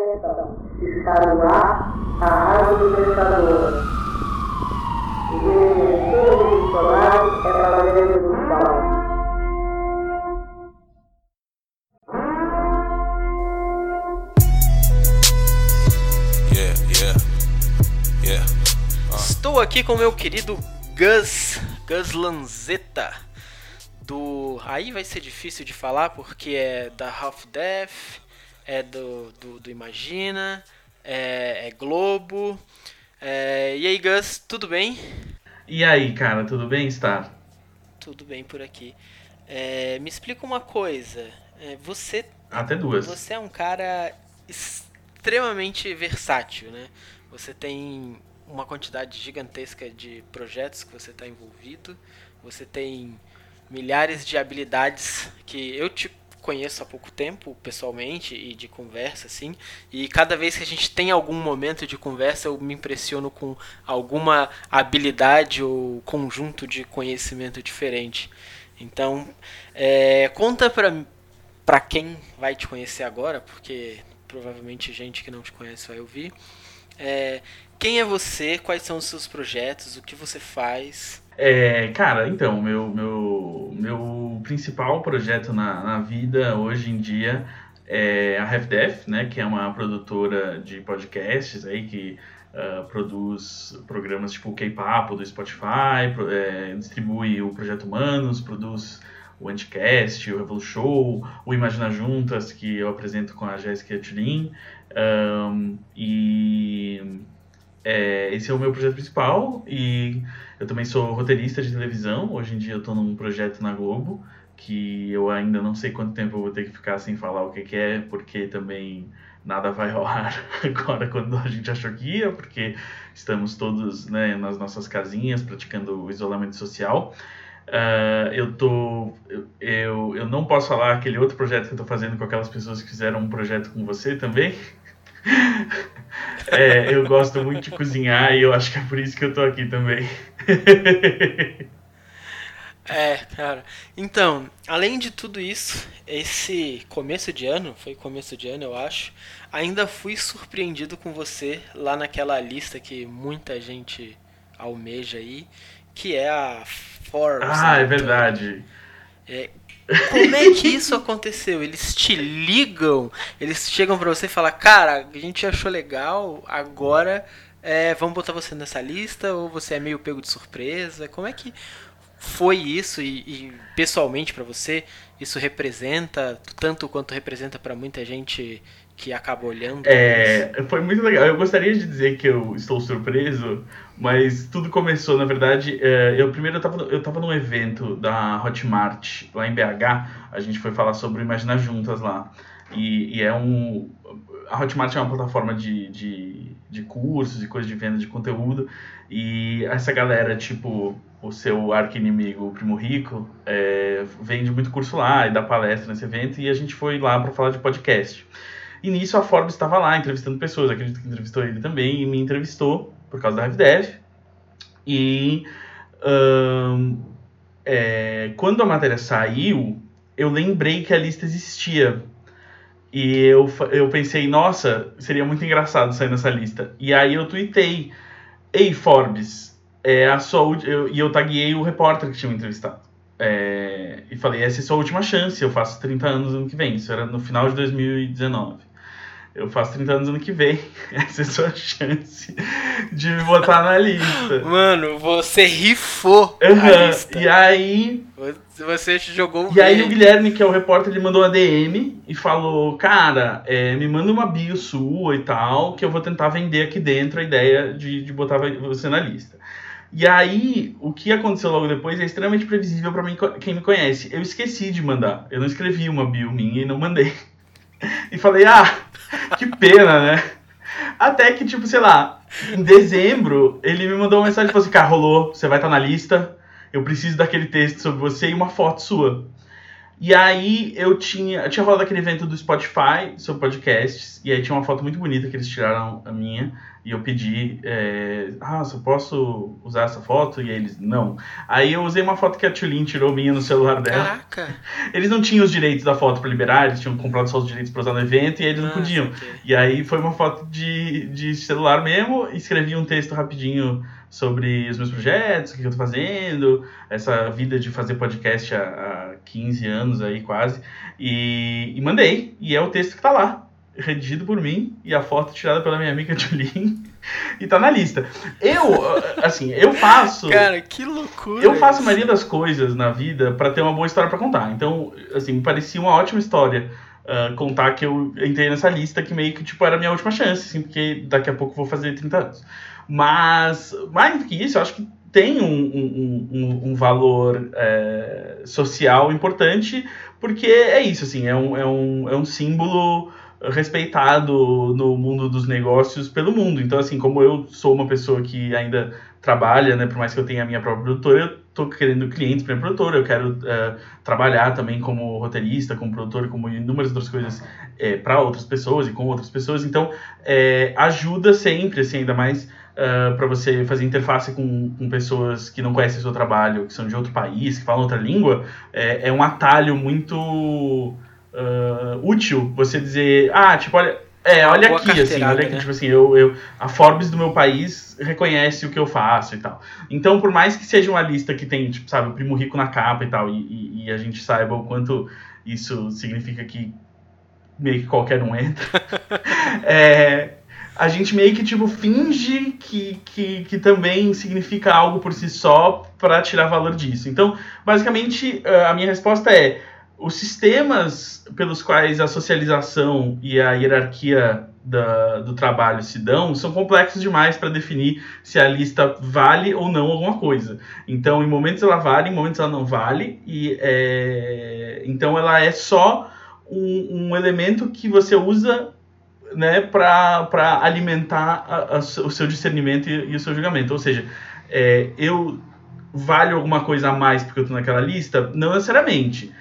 Atenção, está no ar a Rádio Libertadora. O desenho solar é para a revolução. Estou aqui com o meu querido Gus, Gus Lanzetta, do... Aí vai ser difícil de falar porque é da Half Death, é do, do, do Imagina, é, é Globo. É... E aí, Gus, tudo bem? E aí, cara, tudo bem, Star? Tudo bem por aqui. É, me explica uma coisa. É, você. Até duas. Você é um cara extremamente versátil, né? Você tem uma quantidade gigantesca de projetos que você está envolvido. Você tem milhares de habilidades que eu te conheço há pouco tempo pessoalmente e de conversa assim e cada vez que a gente tem algum momento de conversa eu me impressiono com alguma habilidade ou conjunto de conhecimento diferente então é, conta para para quem vai te conhecer agora porque provavelmente gente que não te conhece vai ouvir é, quem é você? Quais são os seus projetos? O que você faz? É, cara, então, meu, meu, meu principal projeto na, na vida hoje em dia é a Half Death, né, que é uma produtora de podcasts aí que uh, produz programas tipo o K-Papo do Spotify, pro, é, distribui o Projeto Humanos, produz o Anticast, o Revolu Show, o Imagina Juntas, que eu apresento com a Jéssica Tulin, um, e é, esse é o meu projeto principal e eu também sou roteirista de televisão. Hoje em dia eu estou num projeto na Globo que eu ainda não sei quanto tempo eu vou ter que ficar sem falar o que, que é, porque também nada vai rolar agora quando a gente achou que ia, porque estamos todos né, nas nossas casinhas praticando o isolamento social. Uh, eu tô eu, eu, não posso falar aquele outro projeto que eu tô fazendo com aquelas pessoas que fizeram um projeto com você também é, eu gosto muito de cozinhar e eu acho que é por isso que eu tô aqui também. É, cara. Então, além de tudo isso, esse começo de ano, foi começo de ano eu acho, ainda fui surpreendido com você lá naquela lista que muita gente almeja aí, que é a Forbes. Ah, é verdade. É, como é que isso aconteceu? Eles te ligam, eles chegam para você e falam, cara, a gente achou legal, agora é, vamos botar você nessa lista, ou você é meio pego de surpresa? Como é que foi isso e, e pessoalmente para você isso representa tanto quanto representa para muita gente que acaba olhando? É, foi muito legal. Eu gostaria de dizer que eu estou surpreso, mas tudo começou, na verdade, é, eu primeiro eu estava eu tava num evento da Hotmart lá em BH, a gente foi falar sobre Imaginar Juntas lá. E, e é um. A Hotmart é uma plataforma de, de, de cursos e coisas de venda de conteúdo. E essa galera, tipo, o seu arqui-inimigo, o Primo Rico, é, vende muito curso lá e dá palestra nesse evento. E a gente foi lá para falar de podcast. E nisso a Forbes estava lá entrevistando pessoas, acredito que entrevistou ele também, e me entrevistou por causa da RevDev. E é, quando a matéria saiu, eu lembrei que a lista existia. E eu, eu pensei, nossa, seria muito engraçado sair nessa lista. E aí eu tuitei, ei Forbes, é a sua e eu taguei o repórter que tinha me entrevistado. É, e falei, essa é a sua última chance, eu faço 30 anos no ano que vem. Isso era no final de 2019 eu faço 30 anos ano que vem. Essa é a sua chance de me botar na lista. Mano, você rifou uhum. a lista. E aí. Você jogou E bem. aí o Guilherme, que é o repórter, ele mandou uma DM e falou: Cara, é, me manda uma bio sua e tal, que eu vou tentar vender aqui dentro a ideia de, de botar você na lista. E aí, o que aconteceu logo depois é extremamente previsível para mim, quem me conhece. Eu esqueci de mandar. Eu não escrevi uma bio minha e não mandei. E falei, ah, que pena, né? Até que, tipo, sei lá, em dezembro, ele me mandou uma mensagem e falou assim: cara, rolou, você vai estar tá na lista, eu preciso daquele texto sobre você e uma foto sua. E aí eu tinha. Eu tinha rolado aquele evento do Spotify sobre podcasts. E aí tinha uma foto muito bonita que eles tiraram a minha. E eu pedi, é, ah, eu posso usar essa foto? E eles, não. Aí eu usei uma foto que a Tulin tirou minha no celular dela. Caraca! Eles não tinham os direitos da foto para liberar, eles tinham comprado só os direitos para usar no evento e eles não Ah, podiam. saquei. E aí foi uma foto de, de celular mesmo, escrevi um texto rapidinho sobre os meus projetos, o que eu tô fazendo, essa vida de fazer podcast há, há 15 anos aí quase, e, e mandei. E é o texto que tá lá, redigido por mim, e a foto tirada pela minha amiga Julien, e tá na lista. Eu, assim, eu faço... Cara, que loucura! Eu faço a maioria das coisas na vida pra ter uma boa história pra contar. Então, assim, me parecia uma ótima história ah, contar que eu entrei nessa lista que meio que tipo era a minha última chance, assim, porque daqui a pouco eu vou fazer 30 anos. Mas, mais do que isso, eu acho que tem um, um, um, um valor é, social importante, porque é isso, assim, é um, é um, é um símbolo respeitado no mundo dos negócios pelo mundo. Então, assim, como eu sou uma pessoa que ainda trabalha, né, por mais que eu tenha a minha própria produtora, eu tô querendo clientes para minha produtora, eu quero eh, trabalhar também como roteirista, como produtor, como inúmeras outras coisas para outras pessoas e com outras pessoas. Então, eh, ajuda sempre, assim, ainda mais para você fazer interface com, com pessoas que não conhecem o seu trabalho, que são de outro país, que falam outra língua, é, é um atalho muito ah, útil você dizer, ah, tipo, olha, é, olha Boa aqui, assim, olha aqui, né? tipo assim, eu, eu, a Forbes do meu país reconhece o que eu faço e tal. Então, por mais que seja uma lista que tem, tipo, sabe, o primo rico na capa e tal, e, e- a gente saiba o quanto isso significa que meio que qualquer um entra, é, a gente meio que, tipo, finge que, que, que também significa algo por si só para tirar valor disso. Então, basicamente, eh, a minha resposta é: os sistemas pelos quais a socialização e a hierarquia da- do trabalho se dão são complexos demais para definir se a lista vale ou não alguma coisa. Então, em momentos ela vale, em momentos ela não vale, e é, então ela é só um, um elemento que você usa né, para alimentar a- a- o seu discernimento e, e o seu julgamento. Ou seja, é, eu valho alguma coisa a mais porque eu estou naquela lista? Não necessariamente.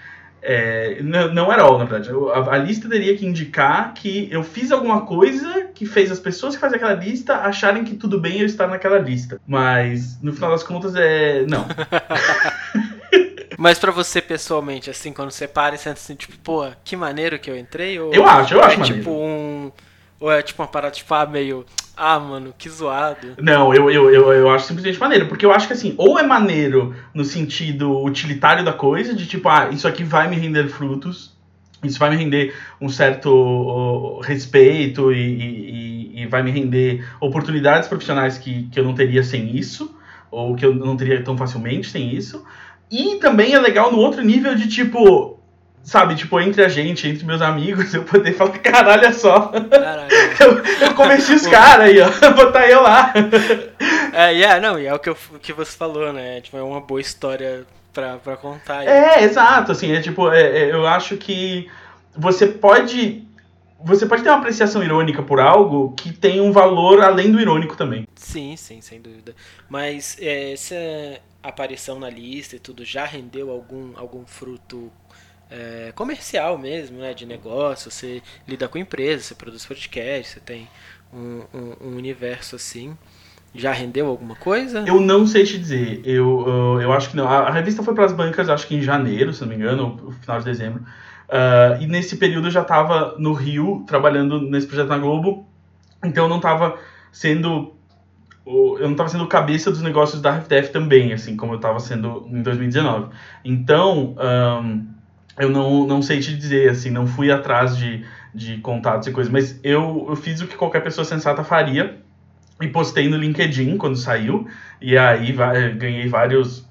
É, não, não era all, na verdade. Eu- A, a lista teria que indicar que eu fiz alguma coisa que fez as pessoas que fazem aquela lista acharem que tudo bem eu estar naquela lista. Mas, no final das contas, é. Não. Mas pra você pessoalmente, assim, quando você para e sente assim, tipo, pô, que maneiro que eu entrei? Ou Eu acho, eu é acho tipo um. Ou é tipo uma parada, tipo, ah, meio. Ah, mano, que zoado. Não, eu, eu, eu, eu acho simplesmente maneiro. Porque eu acho que assim, ou é maneiro no sentido utilitário da coisa, de tipo, ah, isso aqui vai me render frutos, isso vai me render um certo respeito e, e, e vai me render oportunidades profissionais que, que eu não teria sem isso, ou que eu não teria tão facilmente sem isso. E também é legal no outro nível de tipo, sabe, tipo, entre a gente, entre meus amigos, eu poder falar, caralho, só. Caralho. Eu, eu convenci os caras aí, ó. Botar eu lá. É, yeah, não, e é o que, eu, o que você falou, né? Tipo, é uma boa história pra, pra contar. É, exato, assim, é tipo, é, é, eu acho que você pode. Você pode ter uma apreciação irônica por algo que tem um valor além do irônico também. Sim, sim, sem dúvida. Mas é, essa aparição na lista e tudo já rendeu algum, algum fruto é, comercial mesmo, né? De negócio, você lida com empresas, você produz podcast, você tem um, um, um universo assim. Já rendeu alguma coisa? Eu não sei te dizer, eu, eu, eu acho que não. A, a revista foi para as bancas, acho que em janeiro, se não me engano, ou final de dezembro. Ah, e nesse período eu já estava no Rio, trabalhando nesse projeto na Globo, então eu não estava sendo. Eu não estava sendo cabeça dos negócios da RefDef também, assim como eu estava sendo em 2019. Então, ahn, eu não, não sei te dizer, assim, não fui atrás de, de contatos e coisas, mas eu, eu fiz o que qualquer pessoa sensata faria e postei no LinkedIn quando saiu, e aí va- ganhei vários,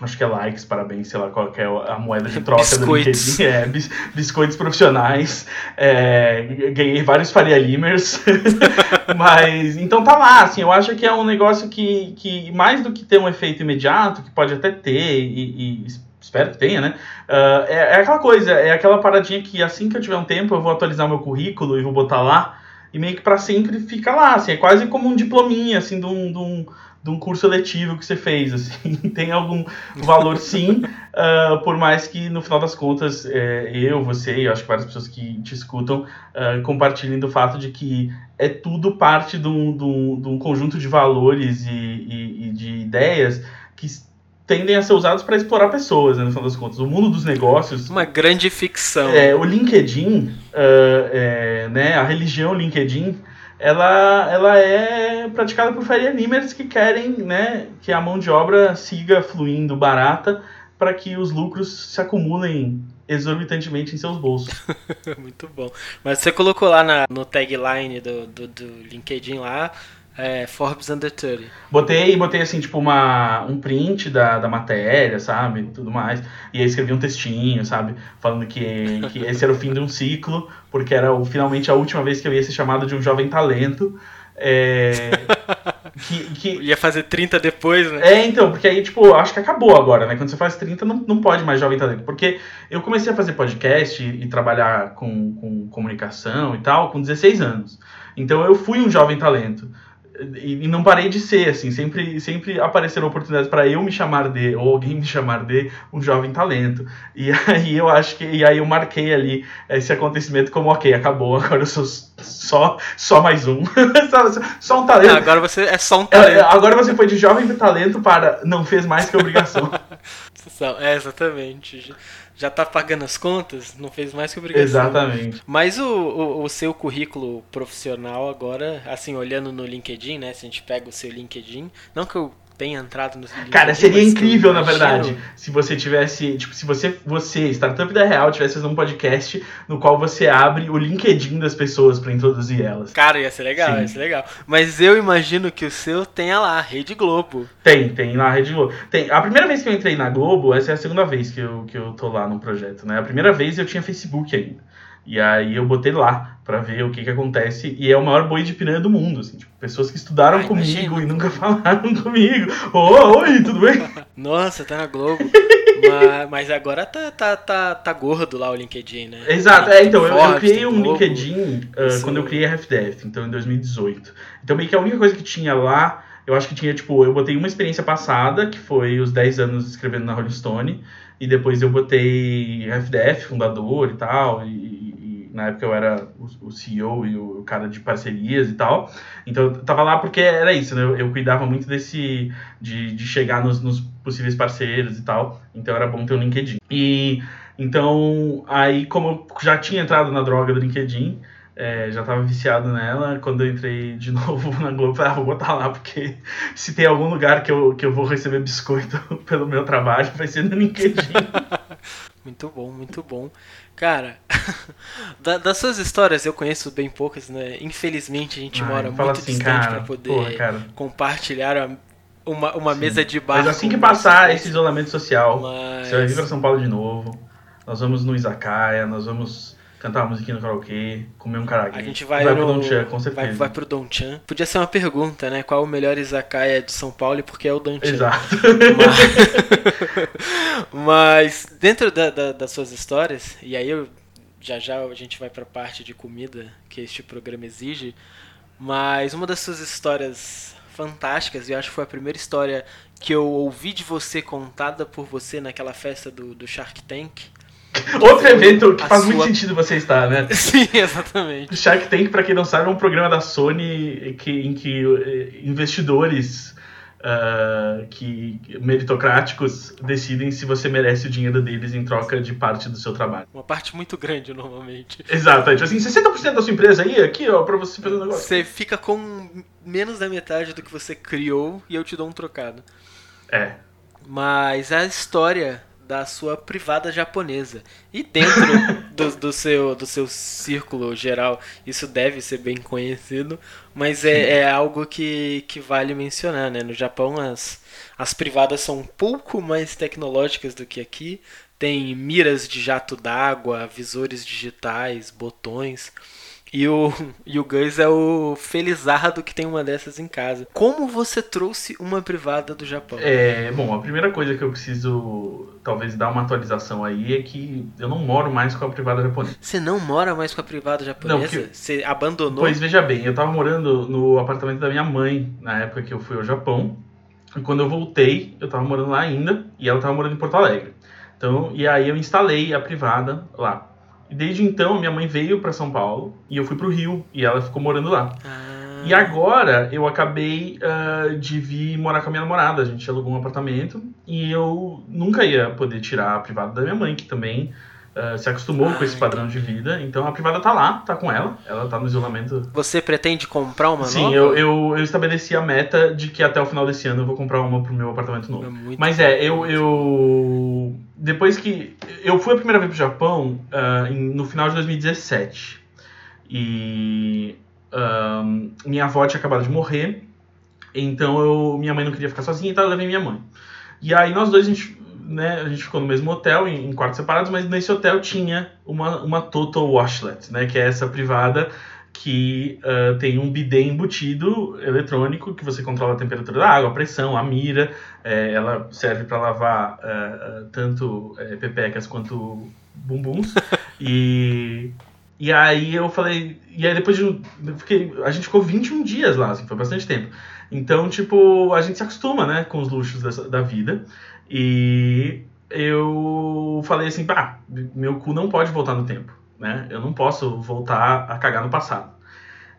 acho que é likes, parabéns, sei lá qual é a moeda de troca Biscoitos. do LinkedIn, é, bis- biscoitos profissionais, é, ganhei vários Faria Limers, mas, então tá lá, assim, eu acho que é um negócio que, que mais do que ter um efeito imediato, que pode até ter, e, e espero que tenha, né, ah, é, é aquela coisa, é aquela paradinha que assim que eu tiver um tempo eu vou atualizar meu currículo e vou botar lá, e meio que pra sempre fica lá, assim, é quase como um diplominha, assim, de um, de um, de um curso letivo que você fez, assim, tem algum valor sim, uh, por mais que no final das contas é, eu, você e acho que várias pessoas que te escutam uh, compartilhem do fato de que é tudo parte de um, de um, de um conjunto de valores e, e, e, de ideias que tendem a ser usados para explorar pessoas, né, no final das contas. O mundo dos negócios. Uma grande ficção. É, o LinkedIn, uh, é, né, a religião LinkedIn ela, ela é praticada por faria limers que querem né, que a mão de obra siga fluindo barata para que os lucros se acumulem exorbitantemente em seus bolsos. Muito bom. Mas você colocou lá na, no tagline do, do, do LinkedIn lá, é, Forbes Under 30. Botei, botei assim, tipo, uma, um print da, da matéria, sabe? Tudo mais. E aí escrevi um textinho, sabe? Falando que, que esse era o fim de um ciclo, porque era o, finalmente a última vez que eu ia ser chamado de um jovem talento. É, que, que... Ia fazer 30 depois, né? É, então, porque aí, tipo, acho que acabou agora, né? Quando você faz 30, não, não pode mais jovem talento. Porque eu comecei a fazer podcast e, e trabalhar com, com comunicação e tal com 16 anos. Então eu fui um jovem talento e, não parei de ser, assim, sempre, sempre apareceram oportunidades para eu me chamar de, ou alguém me chamar de, um jovem talento. E aí eu acho que, e aí eu marquei ali esse acontecimento como, ok, acabou, agora eu sou só, só mais um. só um talento. Agora você é só um talento. É, agora você foi de jovem talento para não fez mais que obrigação. é, exatamente já tá pagando as contas, não fez mais que obrigação. Exatamente. Mas o, o, o, seu currículo profissional agora, assim, olhando no LinkedIn, né? Se a gente pega o seu LinkedIn, não que eu tenha entrado no Cara, seria incrível, na verdade, se você tivesse, tipo, se você, você, startup da Real, tivesse fazendo um podcast no qual você abre o LinkedIn das pessoas para introduzir elas. Cara, ia ser legal, Sim. ia ser legal. Mas eu imagino que o seu tenha lá, Rede Globo. Tem, tem lá, Rede Globo. Tem. A primeira vez que eu entrei na Globo, essa é a segunda vez que eu, que eu tô lá no projeto, né? A primeira vez eu tinha Facebook ainda. E aí eu botei lá para ver o que que acontece e é o maior boi de piranha do mundo, assim, tipo, pessoas que estudaram Ai, comigo imagina. e nunca falaram comigo. Oh, oi, tudo bem? Nossa, tá na Globo. mas, mas, agora tá, tá, tá, tá gordo lá o LinkedIn, né? Exato, é, então, eu, eu, criei um Globo, LinkedIn uh, quando eu criei a FDF, então em 2018. Então meio que a única coisa que tinha lá, eu acho que tinha, tipo, eu botei uma experiência passada, que foi os 10 anos escrevendo na Rolling Stone, e depois eu botei FDF, fundador e tal, e na época eu era o, CEO e o cara de parcerias e tal. Então eu tava lá porque era isso, né? Eu, cuidava muito desse. de, de chegar nos, nos, possíveis parceiros e tal. Então era bom ter um LinkedIn. E então, aí, como eu já tinha entrado na droga do LinkedIn, é, já estava viciado nela. Quando eu entrei de novo na Globo, eu falei, ah, vou botar lá, porque se tem algum lugar que eu, que eu vou receber biscoito pelo meu trabalho, vai ser no LinkedIn. muito bom, muito bom. Cara, da, das suas histórias eu conheço bem poucas, né? Infelizmente a gente Ai, mora muito assim, distante para poder porra, compartilhar uma, uma mesa de bar. Mas assim que passar esse isolamento social, Mas... você vai vir para São Paulo de novo. Nós vamos no Izakaya, nós vamos cantar uma musiquinha no karaokê, comer um karaokê. A gente vai, vai no, pro Don Chan, com certeza. Vai, vai pro Don Chan. Podia ser uma pergunta, né? Qual o melhor izakaya de São Paulo e por que é o Don Chan? Exato. Mas, mas dentro da, da, das suas histórias, e aí eu, já já a gente vai pra parte de comida que este programa exige, mas uma das suas histórias fantásticas, e eu acho que foi a primeira história que eu ouvi de você contada por você naquela festa do, do Shark Tank, Outro evento que faz sua... muito sentido você estar, né? Sim, exatamente. Shark Tank, para quem não sabe, é um programa da Sony que, em que eh, investidores uh, que meritocráticos decidem se você merece o dinheiro deles em troca de parte do seu trabalho. Uma parte muito grande, normalmente. Exato. É tipo assim, 60% da sua empresa aí, aqui, ó, pra você fazer um negócio. Você fica com menos da metade do que você criou e eu te dou um trocado. É. Mas a história da sua privada japonesa. E dentro do, do, seu, do seu círculo geral, isso deve ser bem conhecido, mas é, é, algo que, que vale mencionar. Né? No Japão, as, as privadas são um pouco mais tecnológicas do que aqui. Tem miras de jato d'água, visores digitais, botões. E o, e o Gus é o felizardo que tem uma dessas em casa. Como você trouxe uma privada do Japão? É, bom, a primeira coisa que eu preciso talvez dar uma atualização aí é que eu não moro mais com a privada japonesa. Você não mora mais com a privada japonesa? Não, você abandonou? Pois veja bem, eu tava morando no apartamento da minha mãe na época que eu fui ao Japão. E quando eu voltei, eu tava morando lá ainda e ela tava morando em Porto Alegre. Então, e aí eu instalei a privada lá. E desde então, minha mãe veio para São Paulo e eu fui pro Rio e ela ficou morando lá. Ah, E agora eu acabei ah, de vir morar com a minha namorada. A gente alugou um apartamento e eu nunca ia poder tirar a privada da minha mãe, que também ah, se acostumou Ah, com esse padrão de vida. Então a privada tá lá, tá com ela. Ela tá no isolamento. Você pretende comprar uma Sim, nova? eu, eu, eu estabeleci a meta de que até o final desse ano eu vou comprar uma pro meu apartamento novo. É Mas é, eu, eu. Depois que. Eu fui a primeira vez pro Japão em- no final de 2017. E. ah, minha avó tinha acabado de morrer. Então eu, minha mãe não queria ficar sozinha, então eu levei minha mãe. E aí nós dois, a gente, né, a gente ficou no mesmo hotel, em, em quartos separados, mas nesse hotel tinha uma, uma Total Washlet, né? Que é essa privada que ah, tem um bidê embutido eletrônico que você controla a temperatura da água, a pressão, a mira. É, ela serve para lavar ah, tanto eh, pepecas quanto bumbuns. e, e aí eu falei. E aí depois de. fiquei, a gente ficou 21 dias lá, assim, foi bastante tempo. Então, tipo, a gente se acostuma, né, com os luxos dessa- da vida. E eu falei assim, pá, meu cu não pode voltar no tempo, né? Eu não posso voltar a cagar no passado.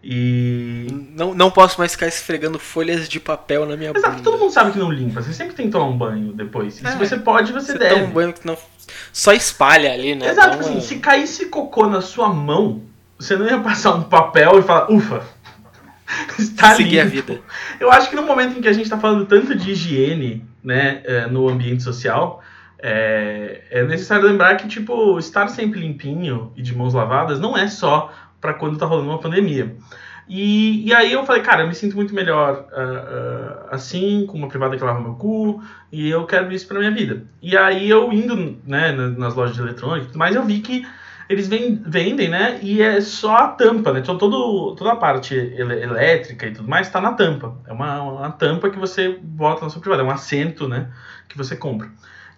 E. Não, não posso mais ficar esfregando folhas de papel na minha Exato, bunda. todo mundo sabe que não limpa. Você sempre tem que tomar um banho depois. E É. se você pode, você, Você deve. toma um banho que não. Só espalha ali, né? Exato, uma- assim, se caísse cocô na sua mão, você não ia passar um papel e falar, ufa, está Seguir a limpo. vida. Eu acho que no momento em que a gente está falando tanto de higiene, né, eh, no ambiente social, é, é necessário lembrar que, tipo, estar sempre limpinho e de mãos lavadas não é só para quando tá rolando uma pandemia. E, e aí eu falei, cara, eu me sinto muito melhor ah, ah, assim, com uma privada que lava meu cu, e eu quero isso pra minha vida. E aí eu indo, né, na- nas lojas de eletrônica, mas eu vi que eles ven- vendem, né, e é só a tampa, né, então todo, toda a parte elétrica e tudo mais tá na tampa. É uma, uma tampa que você bota na sua privada, é um assento, né, que você compra.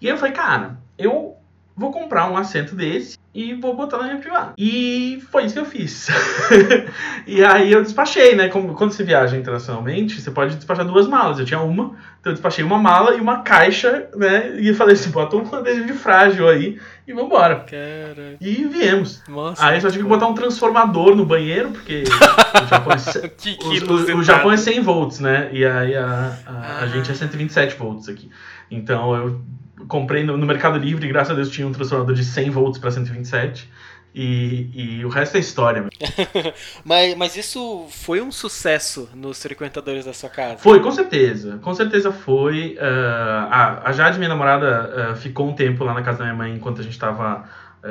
E aí eu falei, cara, eu vou comprar um assento desse e vou botar na minha privada. E foi isso que eu fiz. e aí eu despachei, né? Como, quando você viaja internacionalmente, você pode despachar duas malas. Eu tinha uma, então eu despachei uma mala e uma caixa, né? E falei assim, bota um de frágil aí e vambora. Cara. E viemos. Nossa. Aí eu só tive que botar um transformador no banheiro, porque o Japão é, se- Que, que o- o, o. Japão é 100 volts, né? E aí a, a, a Ah. gente é 127 volts aqui. Então eu comprei no, no Mercado Livre, graças a Deus tinha um transformador de 100 volts para 127. E, e o resto é história. Mas, mas isso foi um sucesso nos frequentadores da sua casa? Foi, com certeza. Com certeza foi. Ah, a, a Jade, minha namorada, ah, ficou um tempo lá na casa da minha mãe enquanto a gente estava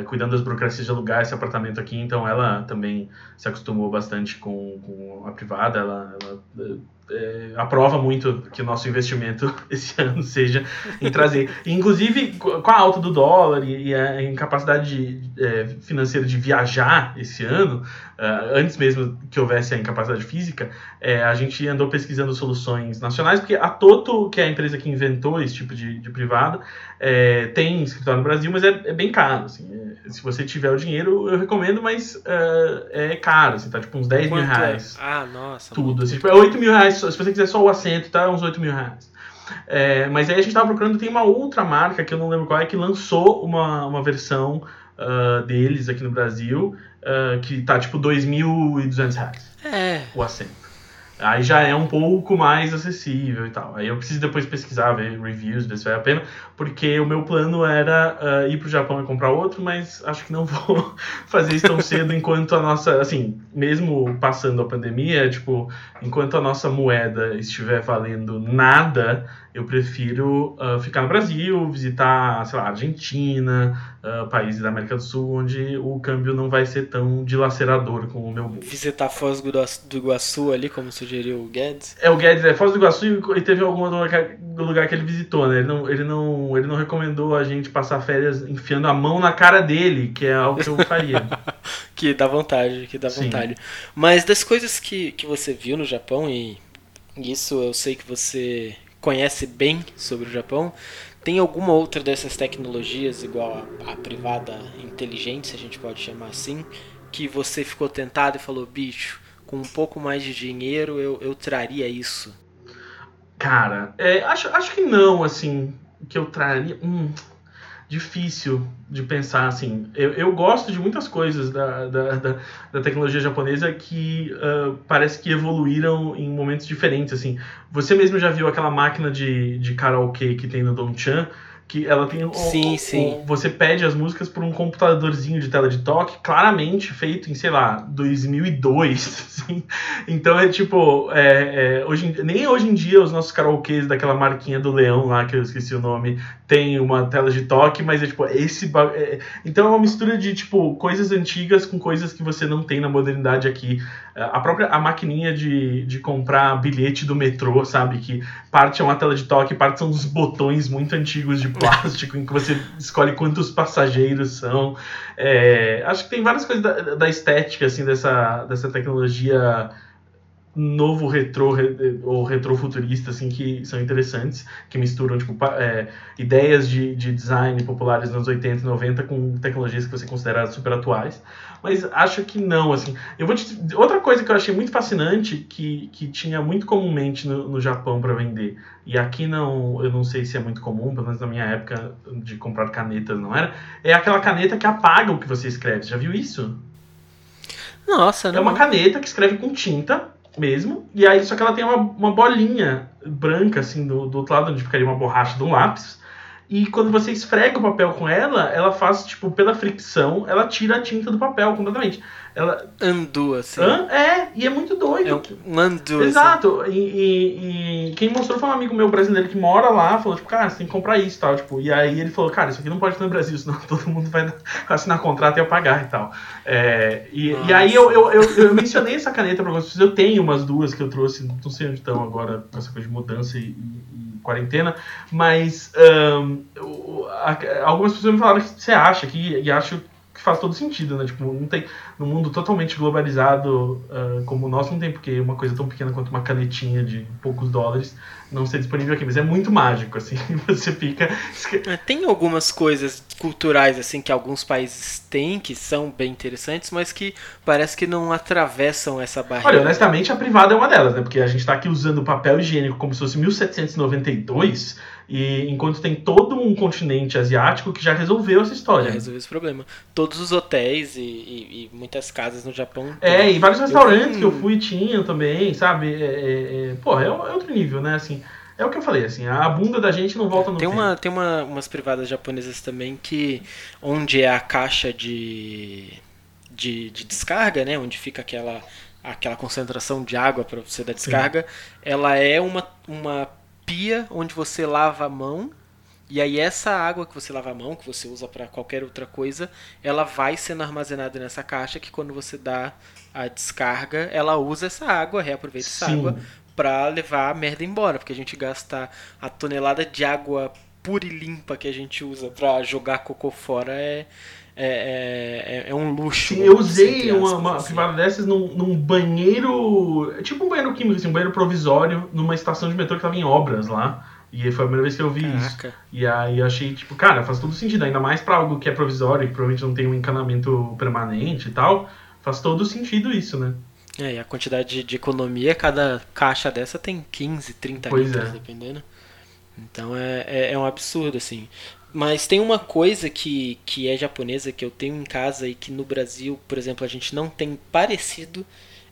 cuidando das burocracias de alugar esse apartamento aqui. Então ela também se acostumou bastante com, com a privada. Ela, ela, eh, aprova muito que o nosso investimento esse ano seja em trazer. Inclusive, co- com a alta do dólar e, a incapacidade de, eh, financeira de viajar esse ano, ah, antes mesmo que houvesse a incapacidade física, é, a gente andou pesquisando soluções nacionais, porque a Toto, que é a empresa que inventou esse tipo de, de privada, é, tem escritório no Brasil, mas é, é bem caro. Assim, é, se você tiver o dinheiro, eu recomendo, mas ah, é caro, assim, tá tipo uns 10 mil Quanto é? reais. Ah, nossa. Tudo. Assim, tipo, é 8 mil reais, só- se você quiser só o assento, tá? Uns 8 mil reais. É, mas aí a gente tava procurando, tem uma outra marca, que eu não lembro qual é, que lançou uma, uma versão ah, deles aqui no Brasil, ah, que tá tipo 2.200 reais É. o assento. Aí já é um pouco mais acessível e tal. Aí eu preciso depois pesquisar, ver reviews, ver se vale a pena, porque o meu plano era ah, ir pro Japão e comprar outro, mas acho que não vou fazer isso tão cedo enquanto a nossa, assim, mesmo passando a pandemia, tipo, enquanto a nossa moeda estiver valendo nada, eu prefiro ah, ficar no Brasil, visitar, sei lá, Argentina, ah, países da América do Sul, onde o câmbio não vai ser tão dilacerador com o meu bolso. Visitar Foz do Iguaçu- ali, como sugeriu o Guedes. É, o Guedes é Foz do Iguaçu e teve algum lugar que ele visitou, né? Ele não, ele, não, ele não recomendou a gente passar férias enfiando a mão na cara dele, que é algo que eu faria. Que dá vontade, que dá Sim. vontade. Mas das coisas que, que você viu no Japão, e isso eu sei que você conhece bem sobre o Japão, tem alguma outra dessas tecnologias, igual a, a privada inteligente, se a gente pode chamar assim, que você ficou tentado e falou, bicho, com um pouco mais de dinheiro eu, eu traria isso? Cara, é, acho, acho que não, assim, que eu traria. Hum, difícil de pensar assim. Eu, eu gosto de muitas coisas da, da, da, da tecnologia japonesa que uh, parece que evoluíram em momentos diferentes. assim. Você mesmo já viu aquela máquina de, de karaokê que tem no Dongchan? Que ela tem sim, o, sim. O, você pede as músicas por um computadorzinho de tela de toque, claramente feito em, sei lá, 2002, assim. Então é tipo, é, é, hoje, nem hoje em dia os nossos karaokês daquela marquinha do leão lá, que eu esqueci o nome, tem uma tela de toque, mas é tipo, esse... É, então é uma mistura de, tipo, coisas antigas com coisas que você não tem na modernidade aqui. A própria a maquininha de, de comprar bilhete do metrô, sabe? Que parte é uma tela de toque, parte são uns botões muito antigos de plástico em que você escolhe quantos passageiros são. É, acho que tem várias coisas da, da, estética assim dessa, dessa tecnologia novo retrô re, ou retrofuturista assim que são interessantes que misturam tipo é, ideias de, de design populares nos 80 e 90 com tecnologias que você considera super atuais mas acho que não, assim. Eu vou te... Outra coisa que eu achei muito fascinante, que, que tinha muito comumente no, no Japão para vender, e aqui não, eu não sei se é muito comum, pelo menos na minha época de comprar canetas não era, é aquela caneta que apaga o que você escreve. Já viu isso? Nossa, não. É uma caneta que escreve com tinta mesmo, e aí só que ela tem uma, uma bolinha branca, assim, do, do outro lado, onde ficaria uma borracha de um lápis, e quando você esfrega o papel com ela, ela faz, tipo, pela fricção, ela tira a tinta do papel completamente. Ela... Andu, assim. É, e é muito doido. É um andu, assim. Exato. Assim. E, e, e, quem mostrou foi um amigo meu brasileiro que mora lá, falou, tipo, cara, você tem que comprar isso e tal. Tipo, e aí ele falou, cara, isso aqui não pode ter no Brasil, senão todo mundo vai assinar contrato e eu pagar e tal. É, e, e aí eu, eu, eu, eu, mencionei essa caneta pra vocês. Eu tenho umas duas que eu trouxe, não sei onde estão agora, essa coisa de mudança e, e quarentena, mas um, algumas pessoas me falaram que você acha que e acho faz todo sentido, né? Tipo, não tem num mundo totalmente globalizado uh, como o nosso não tem porque uma coisa tão pequena quanto uma canetinha de poucos dólares não ser disponível aqui, mas é muito mágico assim, você fica é, Tem algumas coisas culturais assim que alguns países têm que são bem interessantes, mas que parece que não atravessam essa barreira. Olha, honestamente a privada é uma delas, né? Porque a gente está aqui usando papel higiênico como se fosse 1792 e enquanto tem todo um continente asiático que já resolveu essa história. Já resolveu esse problema. Todos os hotéis e, e, e muitas casas no Japão. É, e vários restaurantes eu que eu fui tinham também, sabe? É, é, é, porra, é, é outro nível, né? Assim, é o que eu falei, assim, a bunda da gente não volta no tem Uma, tem uma, umas privadas japonesas também que. onde é a caixa de, de, de descarga, né? Onde fica aquela, aquela concentração de água para você dar descarga, Sim. ela é uma, uma pia onde você lava a mão. E aí essa água que você lava a mão, que você usa para qualquer outra coisa, ela vai sendo armazenada nessa caixa que quando você dá a descarga, ela usa essa água, reaproveita essa Sim. água para levar a merda embora, porque a gente gasta a tonelada de água pura e limpa que a gente usa para jogar cocô fora é é, é, é, um luxo. Sim, eu usei uma, uma assim. privada dessas num, num, banheiro. Tipo um banheiro químico, assim, um banheiro provisório, numa estação de metrô que tava em obras lá. E foi a primeira vez que eu vi Caraca. isso. E aí eu achei, tipo, cara, faz todo sentido, ainda mais para algo que é provisório, que provavelmente não tem um encanamento permanente e tal. Faz todo sentido isso, né? É, e a quantidade de, de economia, cada caixa dessa tem 15, 30 pois litros, é. dependendo. Então é, é, é, um absurdo, assim. Mas tem uma coisa que, que é japonesa, que eu tenho em casa e que no Brasil, por exemplo, a gente não tem parecido,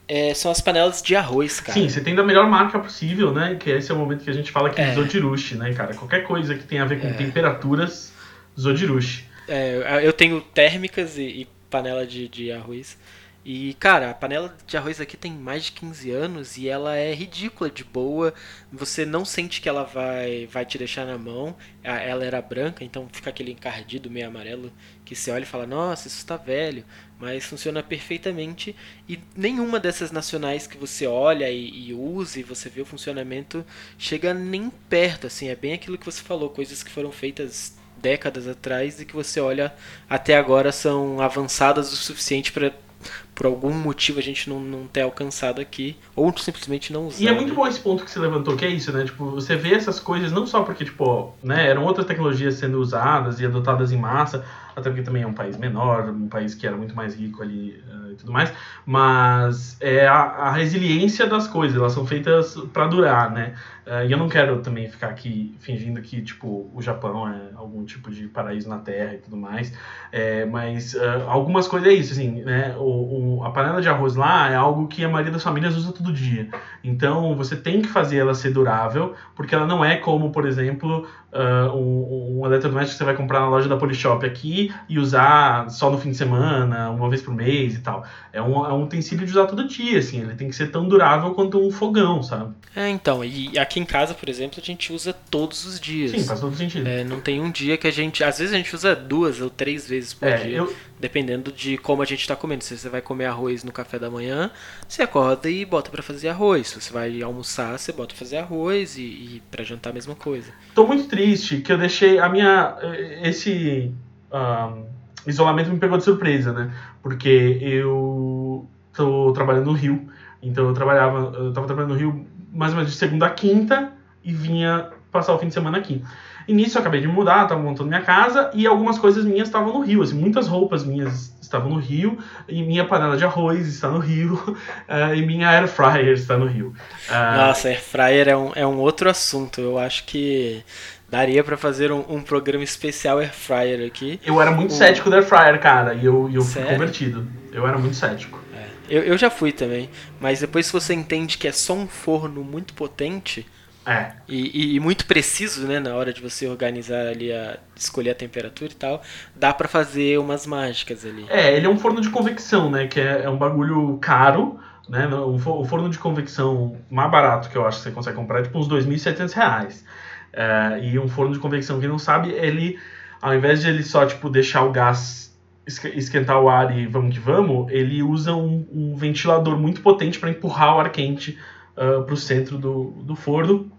é, são as panelas de arroz, cara. Sim, você tem da melhor marca possível, né? Que esse é o momento que a gente fala que é Zodirushi, né, cara? Qualquer coisa que tenha a ver com é. temperaturas, Zodirushi. É, eu tenho térmicas e, e panela de, de arroz. E, cara, a panela de arroz aqui tem mais de 15 anos e ela é ridícula de boa. Você não sente que ela vai, vai te deixar na mão. Ela era branca, então fica aquele encardido meio amarelo que você olha e fala: Nossa, isso está velho. Mas funciona perfeitamente. E nenhuma dessas nacionais que você olha e, e use, e você vê o funcionamento, chega nem perto. Assim, é bem aquilo que você falou: coisas que foram feitas décadas atrás e que você olha até agora são avançadas o suficiente para por algum motivo a gente não, não ter alcançado aqui, ou simplesmente não usar. E é muito bom esse ponto que você levantou, que é isso, né? Tipo, você vê essas coisas não só porque, tipo, né, eram outras tecnologias sendo usadas e adotadas em massa, até porque também é um país menor, um país que era muito mais rico ali uh, e tudo mais, mas é a, a resiliência das coisas, elas são feitas para durar, né? Uh, e eu não quero também ficar aqui fingindo que, tipo, o Japão é algum tipo de paraíso na Terra e tudo mais. É, mas uh, algumas coisas é isso, assim, né? O, o, a panela de arroz lá é algo que a maioria das famílias usa todo dia. Então, você tem que fazer ela ser durável, porque ela não é como, por exemplo, uh, um, um eletrodoméstico que você vai comprar na loja da Polishop aqui e usar só no fim de semana, uma vez por mês e tal. É um, é um utensílio de usar todo dia, assim. Ele tem que ser tão durável quanto um fogão, sabe? É, então, e aqui em casa, por exemplo, a gente usa todos os dias. Sim, faz todo sentido. É, não tem um dia que a gente. Às vezes a gente usa duas ou três vezes por É, dia. eu- Dependendo de como a gente está comendo. Se você vai comer arroz no café da manhã, você acorda e bota para fazer arroz. Se você vai almoçar, você bota pra fazer arroz e, e para jantar a mesma coisa. Tô muito triste que eu deixei a minha. Esse ahn, isolamento me pegou de surpresa, né? Porque eu tô trabalhando no Rio. Então eu trabalhava. Eu tava trabalhando no Rio mais ou menos de segunda a quinta e vinha passar o fim de semana aqui. E nisso eu acabei de mudar, tava montando minha casa e algumas coisas minhas estavam no Rio, assim, muitas roupas minhas estavam no Rio e minha panela de arroz está no Rio eh, e minha air fryer está no Rio. Ah, Nossa, air fryer é um, é um outro assunto. Eu acho que daria para fazer um, um programa especial air fryer aqui. Eu era muito O- cético da Air Fryer, cara, e eu, eu fui convertido. Eu era muito cético. Eu, eu já fui também, mas depois que você entende que é só um forno muito potente É. e, e- e muito preciso, né, na hora de você organizar ali a escolher a temperatura e tal, dá pra fazer umas mágicas ali. É, ele é um forno de convecção, né? Que é, é um bagulho caro, né? O fo- o forno de convecção mais barato que eu acho que você consegue comprar é tipo uns 2.700 reais. É, e um forno de convecção, quem não sabe, ele, ao invés de ele só, tipo, deixar o gás esquentar o ar e vamos que vamos, ele usa um, um ventilador muito potente para empurrar o ar quente para o centro do, do forno.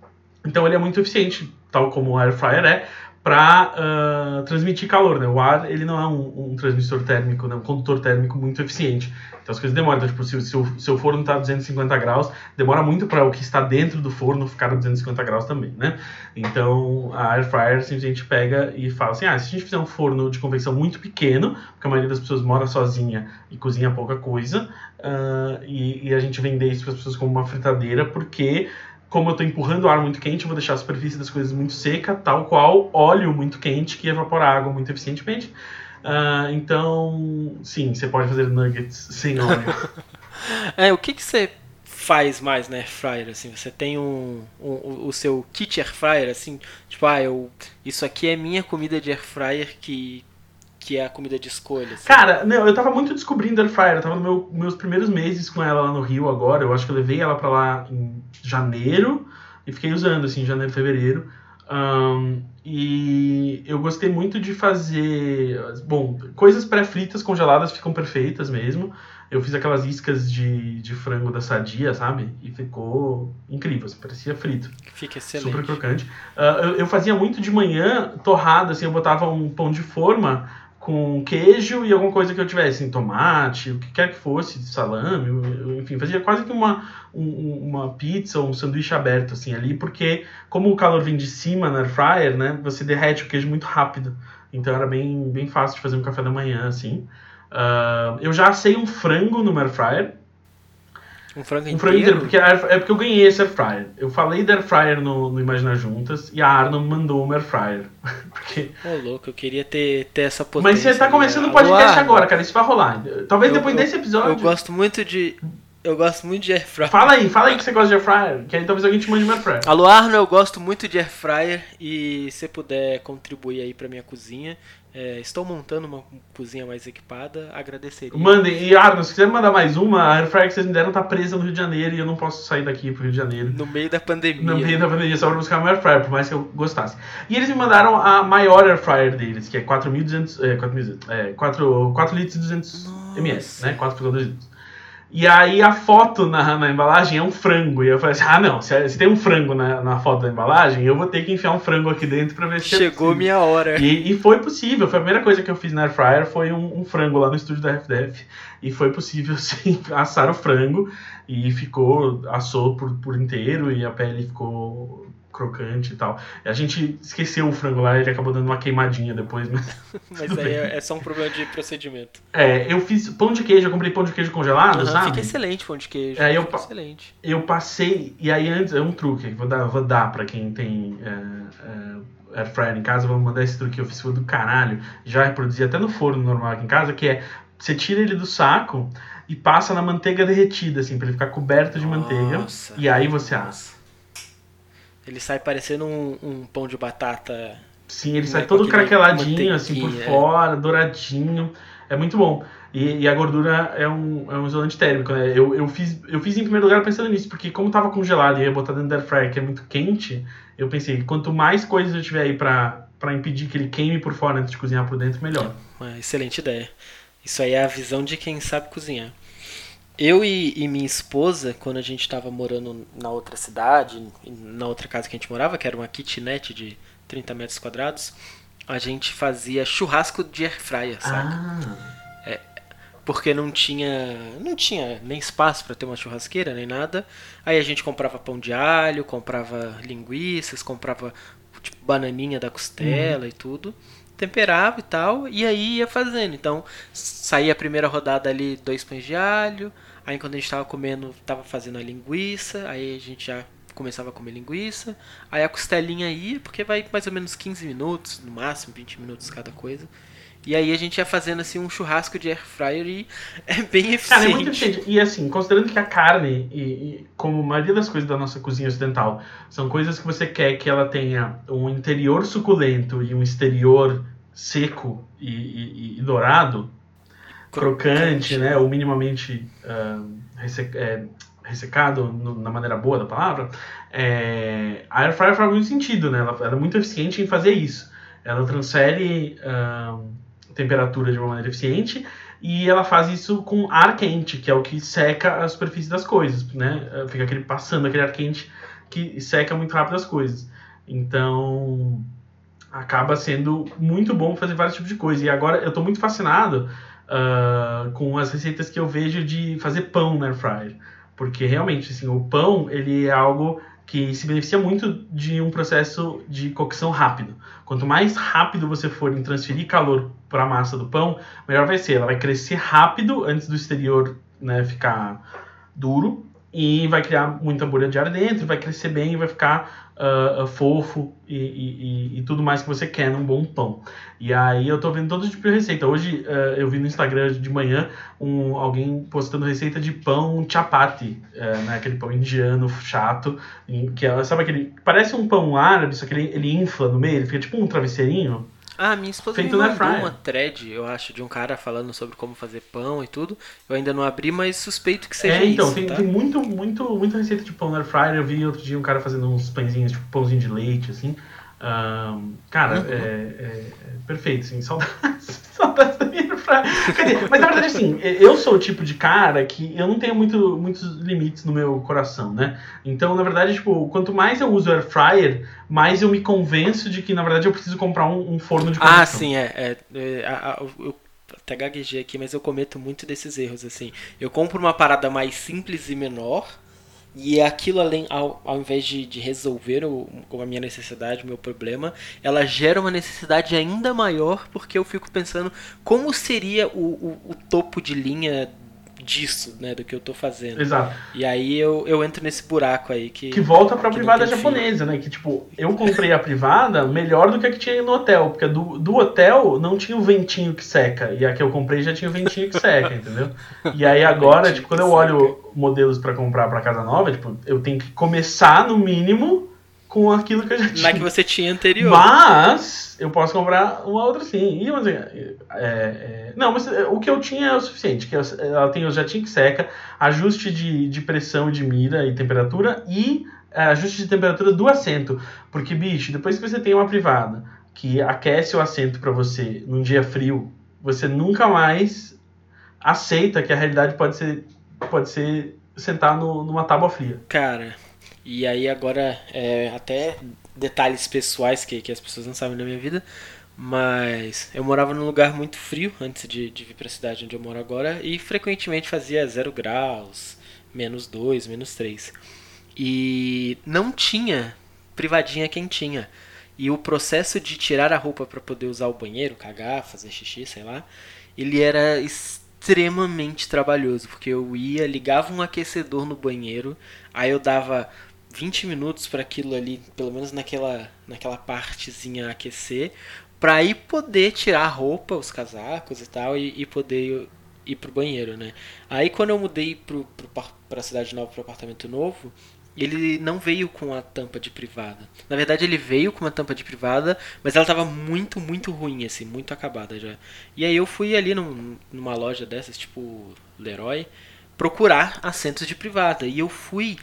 Então ele é muito eficiente, tal como o air fryer é, para transmitir calor. Né? O ar ele não é um, um transmissor térmico, né? um condutor térmico muito eficiente. Então as coisas demoram. Então, tipo, se o seu, forno está a 250 graus, demora muito para o que está dentro do forno ficar a 250 graus também. Né? Então a air fryer simplesmente pega e fala assim: ah, se a gente fizer um forno de convecção muito pequeno, porque a maioria das pessoas mora sozinha e cozinha pouca coisa, ah, e, e a gente vender isso para as pessoas como uma fritadeira, porque como eu estou empurrando o ar muito quente, eu vou deixar a superfície das coisas muito seca, tal qual óleo muito quente que evapora água muito eficientemente. Ah, então, sim, você pode fazer nuggets sem óleo. É, o que que você faz mais na air fryer assim? Você tem um, um- o seu kit air fryer assim, tipo, ah, eu isso aqui é minha comida de air fryer que que é a comida de escolha. assim. Cara, não, eu tava muito descobrindo Air Fryer, eu tava nos meu, meus primeiros meses com ela lá no Rio agora, eu acho que eu levei ela pra lá em janeiro e fiquei usando, assim, janeiro, fevereiro. Ahn, e eu gostei muito de fazer. Bom, coisas pré-fritas congeladas ficam perfeitas mesmo. Eu fiz aquelas iscas de, de frango da sadia, sabe? E ficou incrível, assim, parecia frito. Fica excelente. Super crocante. Ah, eu, eu fazia muito de manhã, torrada, assim, eu botava um pão de forma com queijo e alguma coisa que eu tivesse, assim, tomate, o que quer que fosse, salame, enfim, fazia quase que uma, um- uma pizza ou um sanduíche aberto, assim, ali, porque como o calor vem de cima na air fryer, né, você derrete o queijo muito rápido. Então era bem, bem fácil de fazer um café da manhã, assim. Ah, eu já assei um frango no air fryer, Um frango um inteiro. frango inteiro, porque air- é porque eu ganhei esse air fryer. Eu falei da air fryer no, no Imaginar Juntas e a Arno me mandou uma air fryer. porque... Ô, louco, eu queria ter, ter essa potência. Mas você tá ali. começando o podcast agora, cara, isso vai rolar. Talvez Eu- depois eu- desse episódio. Eu gosto muito de. Eu gosto muito de air fryer. Fala aí, fala aí que você gosta de air fryer, que aí talvez alguém te mande uma air fryer. Alô, Arno, eu gosto muito de air fryer e se puder contribuir aí pra minha cozinha, é, estou montando uma cozinha mais equipada, agradeceria. Mandem, e Arno, se quiser mandar mais uma, a air fryer que vocês me deram tá presa no Rio de Janeiro e eu não posso sair daqui pro Rio de Janeiro. No meio da pandemia. No meio da pandemia, só pra buscar uma air fryer, por mais que eu gostasse. E eles me mandaram a maior air fryer deles, que é 4.200, é, 4.200, é, 4, 4 litros e 200 ml, Nossa. né? 4,2 litros. E aí a foto na, na embalagem é um frango. E eu falei assim, ah não, se, se tem um frango na, na foto da embalagem, eu vou ter que enfiar um frango aqui dentro pra ver se é Chegou possível. minha hora. E, e foi possível, foi a primeira coisa que eu fiz na Air Fryer, foi um, um frango lá no estúdio da FDF. E foi possível, sim, assar o frango. E ficou, assou por, por inteiro e a pele ficou crocante e tal. A gente esqueceu o frango lá, ele acabou dando uma queimadinha depois, mas. mas aí é, é, só um problema de procedimento. É, eu fiz pão de queijo, eu comprei pão de queijo congelado, uhum, sabe? Fica excelente pão de queijo. É, eu, excelente. Eu passei, e aí antes, é um truque, vou dar, vou dar pra quem tem. É, é, air fryer em casa, vou mandar esse truque que eu fiz, do caralho. Já reproduzi até no forno normal aqui em casa, que é você tira ele do saco e passa na manteiga derretida, assim, pra ele ficar coberto de Nossa, manteiga. E aí você assa. Ele sai parecendo um, um pão de batata. Sim, ele sai todo craqueladinho, assim, por é. fora, douradinho. É muito bom. E, e, a gordura é um, é um isolante térmico, né? Eu, eu, fiz, eu fiz em primeiro lugar pensando nisso, porque como tava congelado e ia botar dentro da air fryer, que é muito quente, eu pensei, quanto mais coisas eu tiver aí pra impedir que ele queime por fora antes de cozinhar por dentro, melhor. Uma excelente ideia. Isso aí é a visão de quem sabe cozinhar. Eu e, e, minha esposa, quando a gente estava morando na outra cidade, na outra casa que a gente morava, que era uma kitnet de 30 metros quadrados, a gente fazia churrasco de air fryer, sabe? Ah. É, porque não tinha, não tinha nem espaço para ter uma churrasqueira nem nada. Aí a gente comprava pão de alho, comprava linguiças, comprava tipo, bananinha da costela uhum. e tudo temperava e tal, e aí ia fazendo. Então, saía a primeira rodada ali, dois pães de alho, aí quando a gente tava comendo, tava fazendo a linguiça, aí a gente já começava a comer linguiça, aí a costelinha ia, porque vai mais ou menos 15 minutos, no máximo 20 minutos cada coisa. E aí a gente ia fazendo assim um churrasco de air fryer e é bem eficiente. Cara, é muito eficiente. E assim, considerando que a carne, e, e, como a maioria das coisas da nossa cozinha ocidental, são coisas que você quer que ela tenha um interior suculento e um exterior seco e, e, e dourado, crocante, crocante, né? Ou minimamente uh, ressec é, ressecado no, na maneira boa da palavra, é, a Air Fryer faz muito sentido, né? Ela, ela, é muito eficiente em fazer isso. Ela transfere uh, temperatura de uma maneira eficiente e ela faz isso com ar quente, que é o que seca a superfície das coisas, né? Fica aquele passando aquele ar quente que seca muito rápido as coisas. Então, acaba sendo muito bom fazer vários tipos de coisa. E agora eu estou muito fascinado uh, com as receitas que eu vejo de fazer pão na air fryer. Porque realmente, assim, o pão, ele é algo que se beneficia muito de um processo de cocção rápido. Quanto mais rápido você for em transferir calor para a massa do pão, melhor vai ser. Ela vai crescer rápido antes do exterior né, ficar duro e vai criar muita bolha de ar dentro, vai crescer bem vai ficar uh, uh, fofo e, e, e, tudo mais que você quer num bom pão. E aí eu tô vendo todo tipo de receita. Hoje uh, eu vi no Instagram de manhã um, alguém postando receita de pão chapati, né, aquele pão indiano chato, que é, sabe aquele parece um pão árabe, só que ele, ele infla no meio, ele fica tipo um travesseirinho. Ah, minha esposa Feito me mandou uma thread, eu acho, de um cara falando sobre como fazer pão e tudo. Eu ainda não abri, mas suspeito que seja é, então, isso, tem, tá? tem muito, muito, muita receita de pão na air fryer. Eu vi outro dia um cara fazendo uns pãezinhos, tipo pãozinho de leite, assim. Um, cara, uhum. é, é, é, perfeito, assim, saudades, saudades da minha Quer dizer, mas na verdade, assim, eu sou o tipo de cara que eu não tenho muito, muitos limites no meu coração, né? Então, na verdade, tipo, quanto mais eu uso air fryer, mais eu me convenço de que, na verdade, eu preciso comprar um, um forno de convecção. Ah, sim, é. é, é eu até gaguejei aqui, mas eu cometo muito desses erros, assim. Eu compro uma parada mais simples e menor e aquilo, além, ao, ao invés de, de resolver o, a minha necessidade, o meu problema, ela gera uma necessidade ainda maior porque eu fico pensando como seria o, o, o topo de linha disso, né, do que eu tô fazendo. Exato. E aí eu, eu entro nesse buraco aí que que volta para a privada japonesa, né, que tipo, eu comprei a privada melhor do que a que tinha no hotel, porque do, do hotel não tinha o ventinho que seca, e a que eu comprei já tinha o ventinho que seca, entendeu? E aí agora, tipo, quando eu olho modelos para comprar para casa nova, tipo, eu tenho que começar no mínimo com aquilo que eu já tinha. Na que você tinha anterior. Mas eu posso comprar uma outra sim. E, mas, é, é, não, mas é, o que eu tinha é o suficiente. Que ela tem o jatinho que seca, ajuste de, de pressão de mira e temperatura e é, ajuste de temperatura do assento. Porque, bicho, depois que você tem uma privada que aquece o assento para você num dia frio, você nunca mais aceita que a realidade pode ser, pode ser sentar no, numa tábua fria. Cara, e aí agora, é, até detalhes pessoais que, que as pessoas não sabem da minha vida, mas eu morava num lugar muito frio antes de, de vir para a cidade onde eu moro agora e frequentemente fazia zero graus, menos 2, menos 3. E não tinha privadinha quentinha. E o processo de tirar a roupa para poder usar o banheiro, cagar, fazer xixi, sei lá, ele era extremamente trabalhoso, porque eu ia, ligava um aquecedor no banheiro, aí eu dava 20 minutos para aquilo ali, pelo menos naquela, naquela partezinha aquecer, para aí poder tirar a roupa, os casacos e tal, e, e poder ir pro banheiro, né? Aí quando eu mudei pro, pro, pra cidade nova, pro apartamento novo, ele não veio com a tampa de privada. Na verdade, ele veio com uma tampa de privada, mas ela tava muito, muito ruim, assim, muito acabada já. E aí eu fui ali num, numa loja dessas, tipo Leroy, procurar assentos de privada. E eu fui